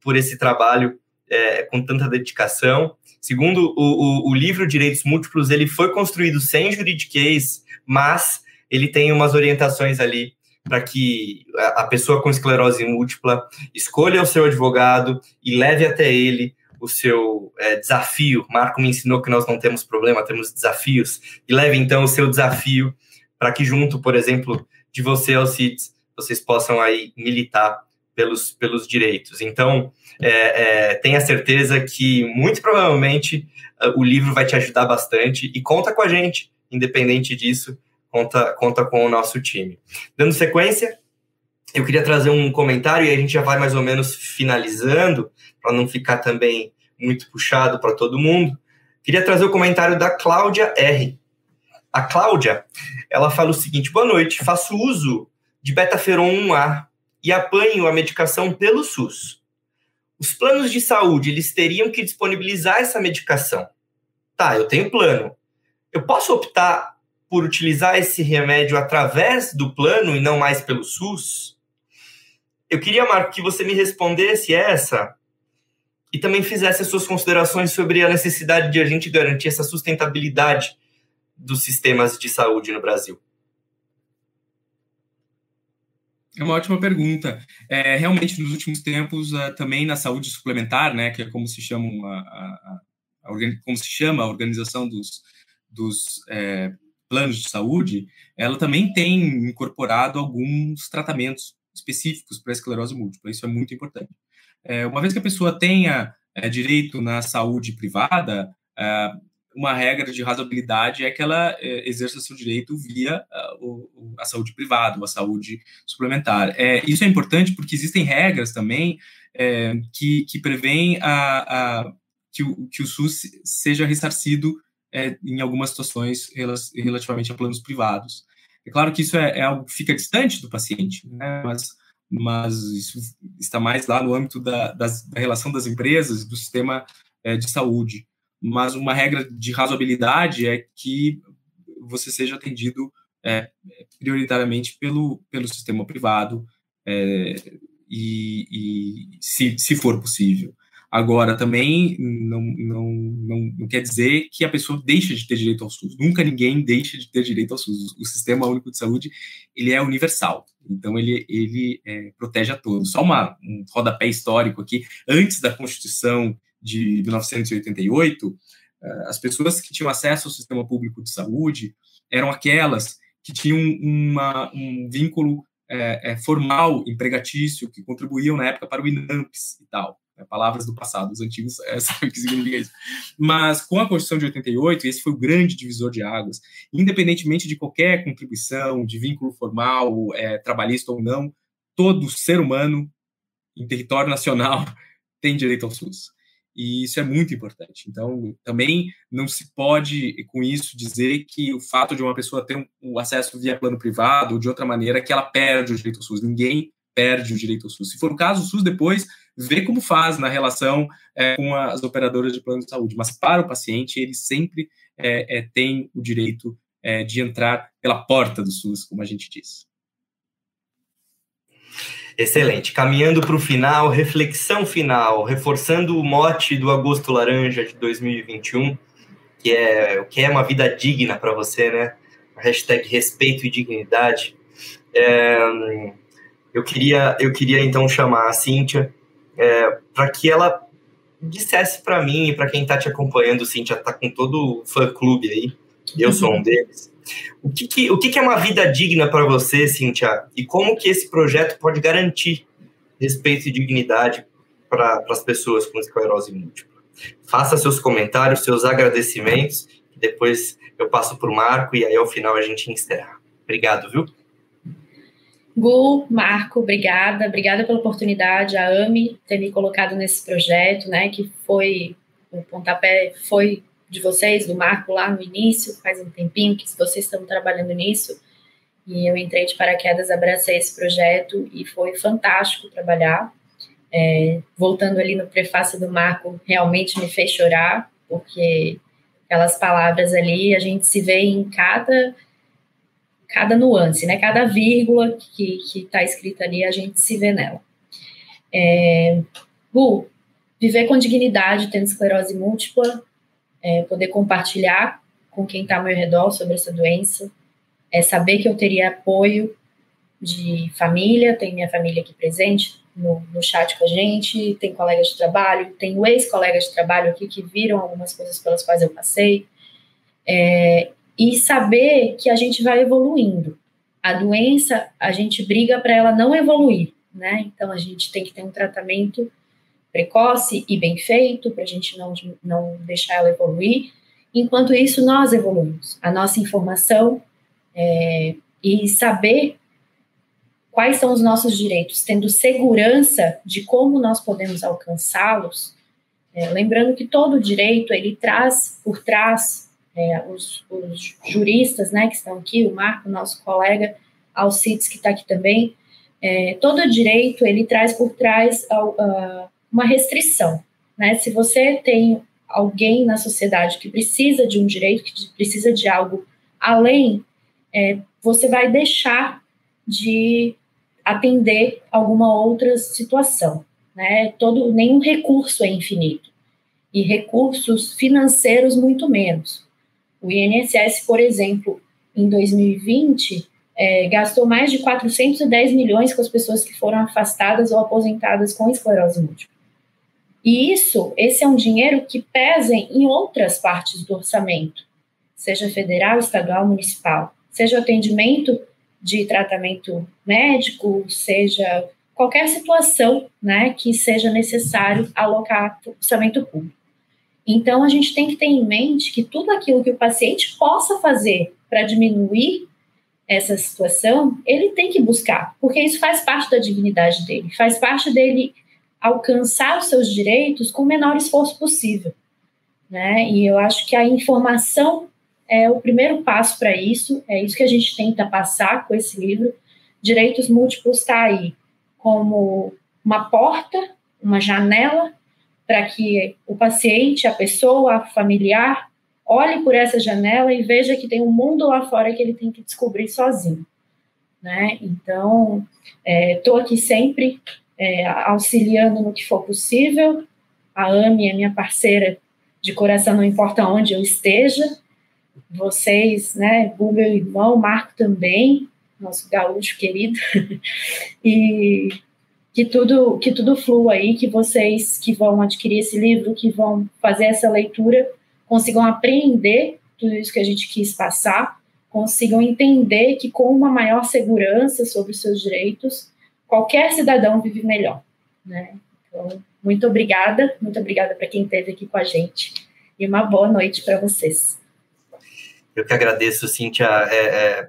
por esse trabalho é, com tanta dedicação. Segundo, o, o, o, livro Direitos Múltiplos, ele foi construído sem juridiquês, mas ele tem umas orientações ali para que a pessoa com esclerose múltipla escolha o seu advogado e leve até ele o seu é, desafio. Marco me ensinou que nós não temos problema, temos desafios. E leve então o seu desafio para que junto, por exemplo, de você, Alcides, vocês possam aí militar pelos, pelos direitos. Então, é, é, tenha certeza que muito provavelmente o livro vai te ajudar bastante e conta com a gente, independente disso, conta, conta com o nosso time. Dando sequência, eu queria trazer um comentário e a gente já vai mais ou menos finalizando para não ficar também muito puxado para todo mundo, queria trazer o comentário da Cláudia R. A Cláudia, ela fala o seguinte: boa noite, faço uso de betaferon 1A e apanho a medicação pelo SUS. Os planos de saúde, eles teriam que disponibilizar essa medicação. Tá, eu tenho plano. Eu posso optar por utilizar esse remédio através do plano e não mais pelo SUS? Eu queria, Marco, que você me respondesse essa e também fizesse as suas considerações sobre a necessidade de a gente garantir essa sustentabilidade dos sistemas de saúde no Brasil. É uma ótima pergunta. É, realmente, nos últimos tempos, uh, também na saúde suplementar, né, que é como se chama a, a, a, como se chama a organização dos, dos é, planos de saúde, ela também tem incorporado alguns tratamentos específicos para esclerose múltipla. Isso é muito importante. É, uma vez que a pessoa tenha é, direito na saúde privada, é, uma regra de razoabilidade é que ela é, exerça seu direito via a, o, a saúde privada, ou a saúde suplementar. É, isso é importante porque existem regras também é, que, que prevêem a, a, que, o, que o SUS seja ressarcido em algumas situações relativamente a planos privados. É claro que isso é, é, algo que fica distante do paciente, né? mas mas isso está mais lá no âmbito da, das, da relação das empresas do sistema é, de saúde. Mas uma regra de razoabilidade é que você seja atendido é, prioritariamente pelo, pelo sistema privado, é, e, e se, se for possível. Agora, também não, não, não, não, quer dizer que a pessoa deixa de ter direito ao SUS. Nunca ninguém deixa de ter direito ao SUS. O Sistema Único de Saúde, ele é universal. Então, ele, ele é, protege a todos. Só uma, um rodapé histórico aqui. Antes da Constituição de 1988, eh, as pessoas que tinham acesso ao Sistema Público de Saúde eram aquelas que tinham uma, um vínculo é, formal, empregatício, que contribuíam na época para o INAMPS e tal. É, palavras do passado, os antigos é, sabem o que significa isso. Mas com a Constituição de 88, esse foi o grande divisor de águas. Independentemente de qualquer contribuição, de vínculo formal, é, trabalhista ou não, todo ser humano em território nacional tem direito ao SUS. E isso é muito importante. Então, também não se pode, com isso, dizer que o fato de uma pessoa ter um, um acesso via plano privado ou de outra maneira, que ela perde o direito ao SUS. Ninguém perde o direito ao SUS. Se for o caso, o SUS depois vê como faz na relação é, com as operadoras de plano de saúde. Mas para o paciente, ele sempre é, é, tem o direito é, de entrar pela porta do SUS, como a gente diz. Excelente. Caminhando para o final, reflexão final, reforçando o mote do Agosto Laranja de 2021, que é o que é uma vida digna para você, né? Hashtag respeito e dignidade. É, eu queria, eu queria então chamar a Cíntia é, para que ela dissesse para mim e para quem está te acompanhando, Cíntia, está com todo o fã-clube aí, eu sou um deles. O que, que o que, que, é uma vida digna para você, Cíntia? E como que esse projeto pode garantir respeito e dignidade para as pessoas com esclerose múltipla? Faça seus comentários, seus agradecimentos, depois eu passo para o Marco e aí ao final a gente encerra. Obrigado, viu? Gu, Marco, obrigada, obrigada pela oportunidade, a AMI ter me colocado nesse projeto, né, que foi, o pontapé foi de vocês, do Marco lá no início, faz um tempinho que vocês estão trabalhando nisso, e eu entrei de paraquedas, abracei esse projeto e foi fantástico trabalhar. É, voltando ali no prefácio do Marco, realmente me fez chorar, porque aquelas palavras ali, a gente se vê em cada cada nuance, né? Cada vírgula que está escrita ali, a gente se vê nela. É, viver com dignidade, tendo esclerose múltipla, é, poder compartilhar com quem está ao meu redor sobre essa doença, é saber que eu teria apoio de família, tem minha família aqui presente no, no chat com a gente, tem colegas de trabalho, tem ex-colegas de trabalho aqui que viram algumas coisas pelas quais eu passei, é, e saber que a gente vai evoluindo. A doença, a gente briga para ela não evoluir, né? Então a gente tem que ter um tratamento precoce e bem feito, para a gente não, não deixar ela evoluir. Enquanto isso, nós evoluímos. A nossa informação é, e saber quais são os nossos direitos, tendo segurança de como nós podemos alcançá-los. É, lembrando que todo direito ele traz por trás é, os, os, juristas, né, que estão aqui, o Marco, nosso colega, Alcides, que está aqui também, é, todo direito ele traz por trás uh, uma restrição, né? Se você tem alguém na sociedade que precisa de um direito, que precisa de algo além, é, você vai deixar de atender alguma outra situação, né? Todo nenhum recurso é infinito e recursos financeiros muito menos. O INSS, por exemplo, em 2020 é, gastou mais de 410 milhões com as pessoas que foram afastadas ou aposentadas com esclerose múltipla. E isso, esse é um dinheiro que pesa em outras partes do orçamento, seja federal, estadual, municipal, seja atendimento de tratamento médico, seja qualquer situação né, que seja necessário alocar orçamento público. Então, a gente tem que ter em mente que tudo aquilo que o paciente possa fazer para diminuir essa situação, ele tem que buscar, porque isso faz parte da dignidade dele, faz parte dele alcançar os seus direitos com o menor esforço possível. Né? E eu acho que a informação é o primeiro passo para isso, é isso que a gente tenta passar com esse livro. Direitos Múltiplos está aí como uma porta, uma janela, para que o paciente, a pessoa, a familiar, olhe por essa janela e veja que tem um mundo lá fora que ele tem que descobrir sozinho. Né? Então, estou é, aqui sempre é, auxiliando no que for possível. A Ami é minha parceira de coração, não importa onde eu esteja. Vocês, né, o meu irmão, Marco também, nosso gaúcho querido, e que tudo que tudo flua aí, que vocês que vão adquirir esse livro, que vão fazer essa leitura, consigam apreender tudo isso que a gente quis passar, consigam entender que com uma maior segurança sobre os seus direitos, qualquer cidadão vive melhor, né? Então, muito obrigada, muito obrigada para quem esteve aqui com a gente e uma boa noite para vocês. Eu que agradeço, Cíntia. É, é,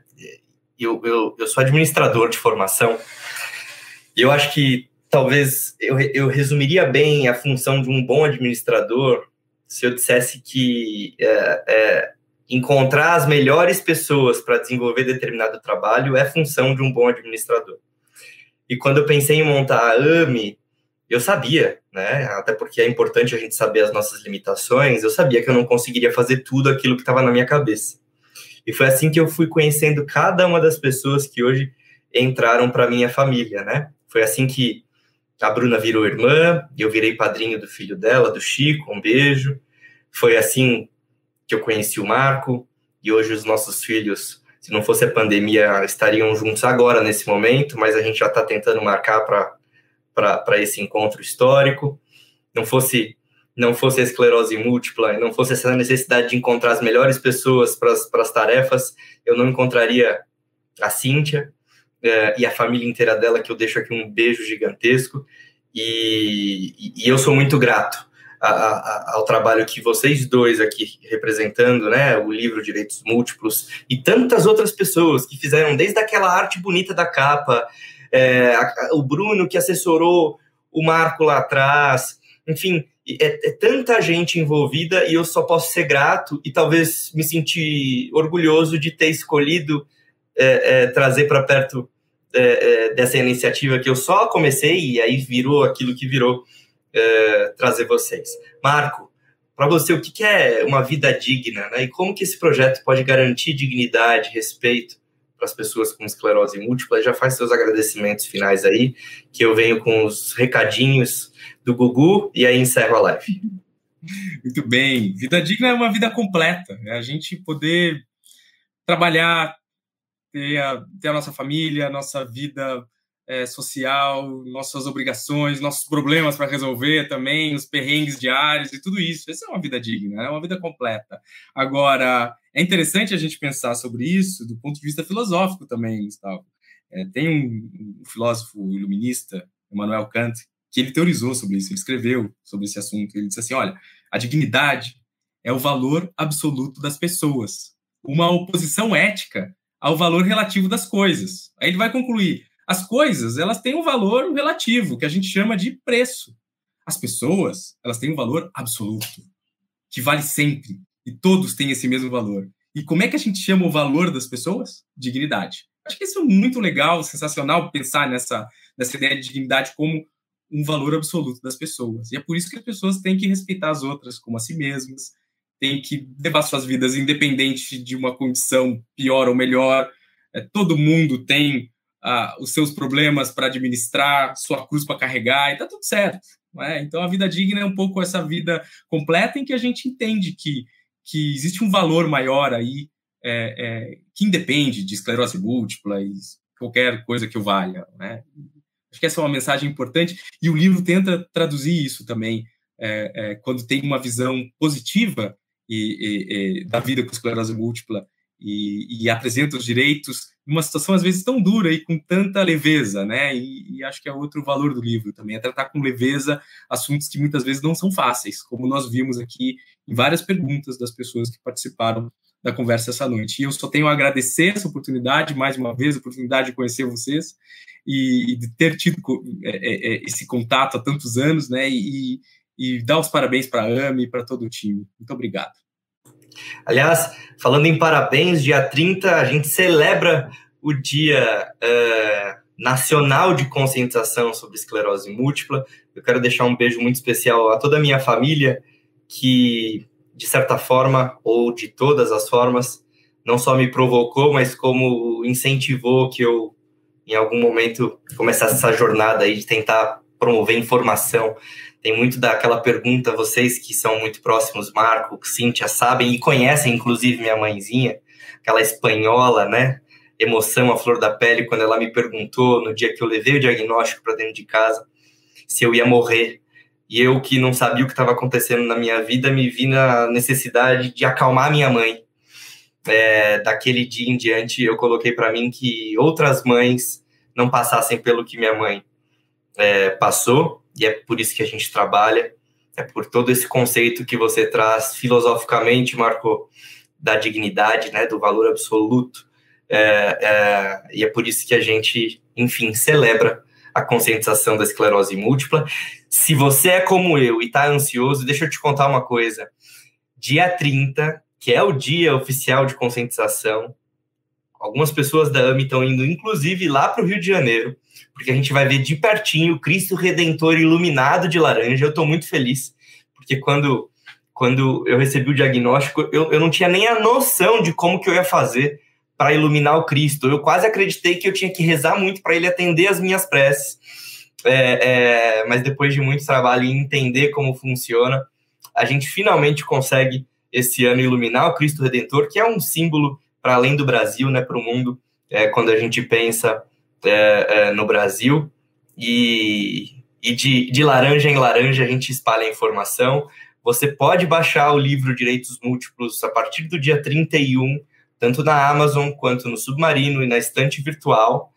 eu, eu, eu sou administrador de formação e eu acho que talvez eu, eu resumiria bem a função de um bom administrador se eu dissesse que é, é, encontrar as melhores pessoas para desenvolver determinado trabalho é função de um bom administrador. E quando eu pensei em montar a AME, eu sabia, né? Até porque é importante a gente saber as nossas limitações. Eu sabia que eu não conseguiria fazer tudo aquilo que estava na minha cabeça. E foi assim que eu fui conhecendo cada uma das pessoas que hoje entraram para minha família, né? Foi assim que a Bruna virou irmã, eu virei padrinho do filho dela, do Chico, um beijo. Foi assim que eu conheci o Marco, e hoje os nossos filhos, se não fosse a pandemia, estariam juntos agora, nesse momento, mas a gente já está tentando marcar para esse encontro histórico. Não fosse não fosse a esclerose múltipla, não fosse essa necessidade de encontrar as melhores pessoas para as tarefas, eu não encontraria a Cíntia é, e a família inteira dela, que eu deixo aqui um beijo gigantesco. E, e eu sou muito grato a, a, ao trabalho que vocês dois aqui representando, né, o livro Direitos Múltiplos, e tantas outras pessoas que fizeram desde aquela arte bonita da capa, é, a, o Bruno que assessorou o Marco lá atrás, enfim, é, é, tanta gente envolvida e eu só posso ser grato e talvez me sentir orgulhoso de ter escolhido é, é trazer para perto é, é, dessa iniciativa que eu só comecei e aí virou aquilo que virou é, trazer vocês. Marco, para você, o que é uma vida digna, né? E como que esse projeto pode garantir dignidade, respeito para as pessoas com esclerose múltipla? Já faz seus agradecimentos finais aí, que eu venho com os recadinhos do Gugu e aí encerro a live. Muito bem. Vida digna é uma vida completa. É a gente poder trabalhar, ter a, ter a nossa família, a nossa vida é, social, nossas obrigações, nossos problemas para resolver também, os perrengues diários e tudo isso. Essa é uma vida digna, é uma vida completa. Agora, é interessante a gente pensar sobre isso do ponto de vista filosófico também, Gustavo. É, tem um, um, filósofo iluminista, Emmanuel Kant, que ele teorizou sobre isso, ele escreveu sobre esse assunto. Ele disse assim: olha, a dignidade é o valor absoluto das pessoas, uma oposição ética ao valor relativo das coisas. Aí ele vai concluir: as coisas, elas têm um valor relativo, que a gente chama de preço. As pessoas, elas têm um valor absoluto, que vale sempre, e todos têm esse mesmo valor. E como é que a gente chama o valor das pessoas? Dignidade. Acho que isso é muito legal, sensacional pensar nessa, nessa ideia de dignidade como um valor absoluto das pessoas. E é por isso que as pessoas têm que respeitar as outras como a si mesmas, têm que levar suas vidas independente de uma condição pior ou melhor. É, todo mundo tem ah, os seus problemas para administrar, sua cruz para carregar, e tá tudo certo. É? Então a vida digna é um pouco essa vida completa em que a gente entende que, que existe um valor maior aí é, é, que independe de esclerose múltipla e qualquer coisa que o valha. Né? Acho que essa é uma mensagem importante e o livro tenta traduzir isso também é, é, quando tem uma visão positiva e, e, da vida com esclerose múltipla e, e apresenta os direitos numa situação às vezes tão dura e com tanta leveza, né? E, e, acho que é outro valor do livro também, é tratar com leveza assuntos que muitas vezes não são fáceis, como nós vimos aqui em várias perguntas das pessoas que participaram da conversa essa noite. E eu só tenho a agradecer essa oportunidade, mais uma vez, a oportunidade de conhecer vocês e, e de ter tido é, é, é, esse contato há tantos anos, né? E, e dar os parabéns para a AME e para todo o time. Muito obrigado. Aliás, falando em parabéns, dia 30 a gente celebra o Dia uh, nacional de conscientização sobre esclerose múltipla. Eu quero deixar um beijo muito especial a toda a minha família, que, de certa forma, ou de todas as formas, não só me provocou, mas como incentivou que eu, em algum momento, começasse essa jornada aí de tentar promover informação. Tem muito daquela pergunta, vocês que são muito próximos, Marco, Cíntia, sabem e conhecem, inclusive, minha mãezinha, aquela espanhola, né? Emoção à flor da pele, quando ela me perguntou, no dia que eu levei o diagnóstico para dentro de casa, se eu ia morrer. E eu, que não sabia o que estava acontecendo na minha vida, me vi na necessidade de acalmar minha mãe. É, daquele dia em diante, eu coloquei para mim que outras mães não passassem pelo que minha mãe é, passou, e é por isso que a gente trabalha, é por todo esse conceito que você traz filosoficamente, Marco, da dignidade, né, do valor absoluto, é, é, e é por isso que a gente, enfim, celebra a conscientização da esclerose múltipla. Se você é como eu e está ansioso, deixa eu te contar uma coisa. Dia 30, que é o dia oficial de conscientização, algumas pessoas da AMI estão indo, inclusive, lá para o Rio de Janeiro, porque a gente vai ver de pertinho o Cristo Redentor iluminado de laranja. Eu estou muito feliz, porque quando, quando eu recebi o diagnóstico, eu, eu não tinha nem a noção de como que eu ia fazer para iluminar o Cristo. Eu quase acreditei que eu tinha que rezar muito para ele atender as minhas preces. É, é, mas depois de muito trabalho e entender como funciona, a gente finalmente consegue esse ano iluminar o Cristo Redentor, que é um símbolo para além do Brasil, né, para o mundo, é, quando a gente pensa é, é, no Brasil. E, e de, de laranja em laranja a gente espalha a informação. Você pode baixar o livro Direitos Múltiplos a partir do dia 31, tanto na Amazon quanto no Submarino e na estante virtual.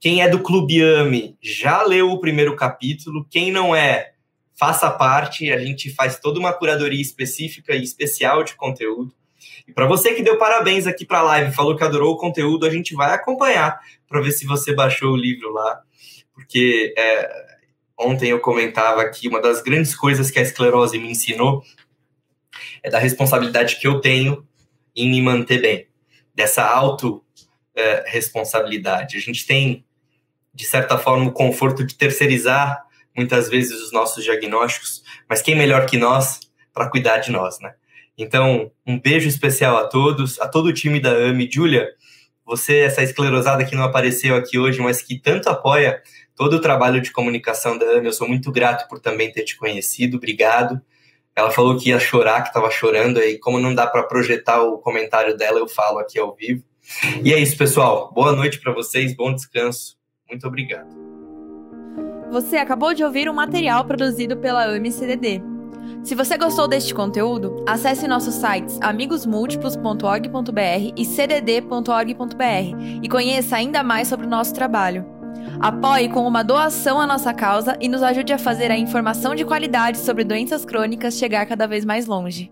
Quem é do Clube AME já leu o primeiro capítulo. Quem não é, faça parte. A gente faz toda uma curadoria específica e especial de conteúdo. E para você que deu parabéns aqui para a live, falou que adorou o conteúdo, a gente vai acompanhar para ver se você baixou o livro lá, porque é, ontem eu comentava que uma das grandes coisas que a esclerose me ensinou é da responsabilidade que eu tenho em me manter bem, dessa auto é, responsabilidade. A gente tem, de certa forma, o conforto de terceirizar muitas vezes os nossos diagnósticos, mas quem melhor que nós para cuidar de nós, né? Então, um beijo especial a todos, a todo o time da AMI. Júlia, você, essa esclerosada que não apareceu aqui hoje, mas que tanto apoia todo o trabalho de comunicação da AMI, eu sou muito grato por também ter te conhecido, obrigado. Ela falou que ia chorar, que estava chorando, e como não dá para projetar o comentário dela, eu falo aqui ao vivo. E é isso, pessoal. Boa noite para vocês, bom descanso. Muito obrigado. Você acabou de ouvir um material produzido pela AMI CDD. Se você gostou deste conteúdo, acesse nossos sites amigosmúltiplos.org.br e cdd.org.br e conheça ainda mais sobre o nosso trabalho. Apoie com uma doação à nossa causa e nos ajude a fazer a informação de qualidade sobre doenças crônicas chegar cada vez mais longe.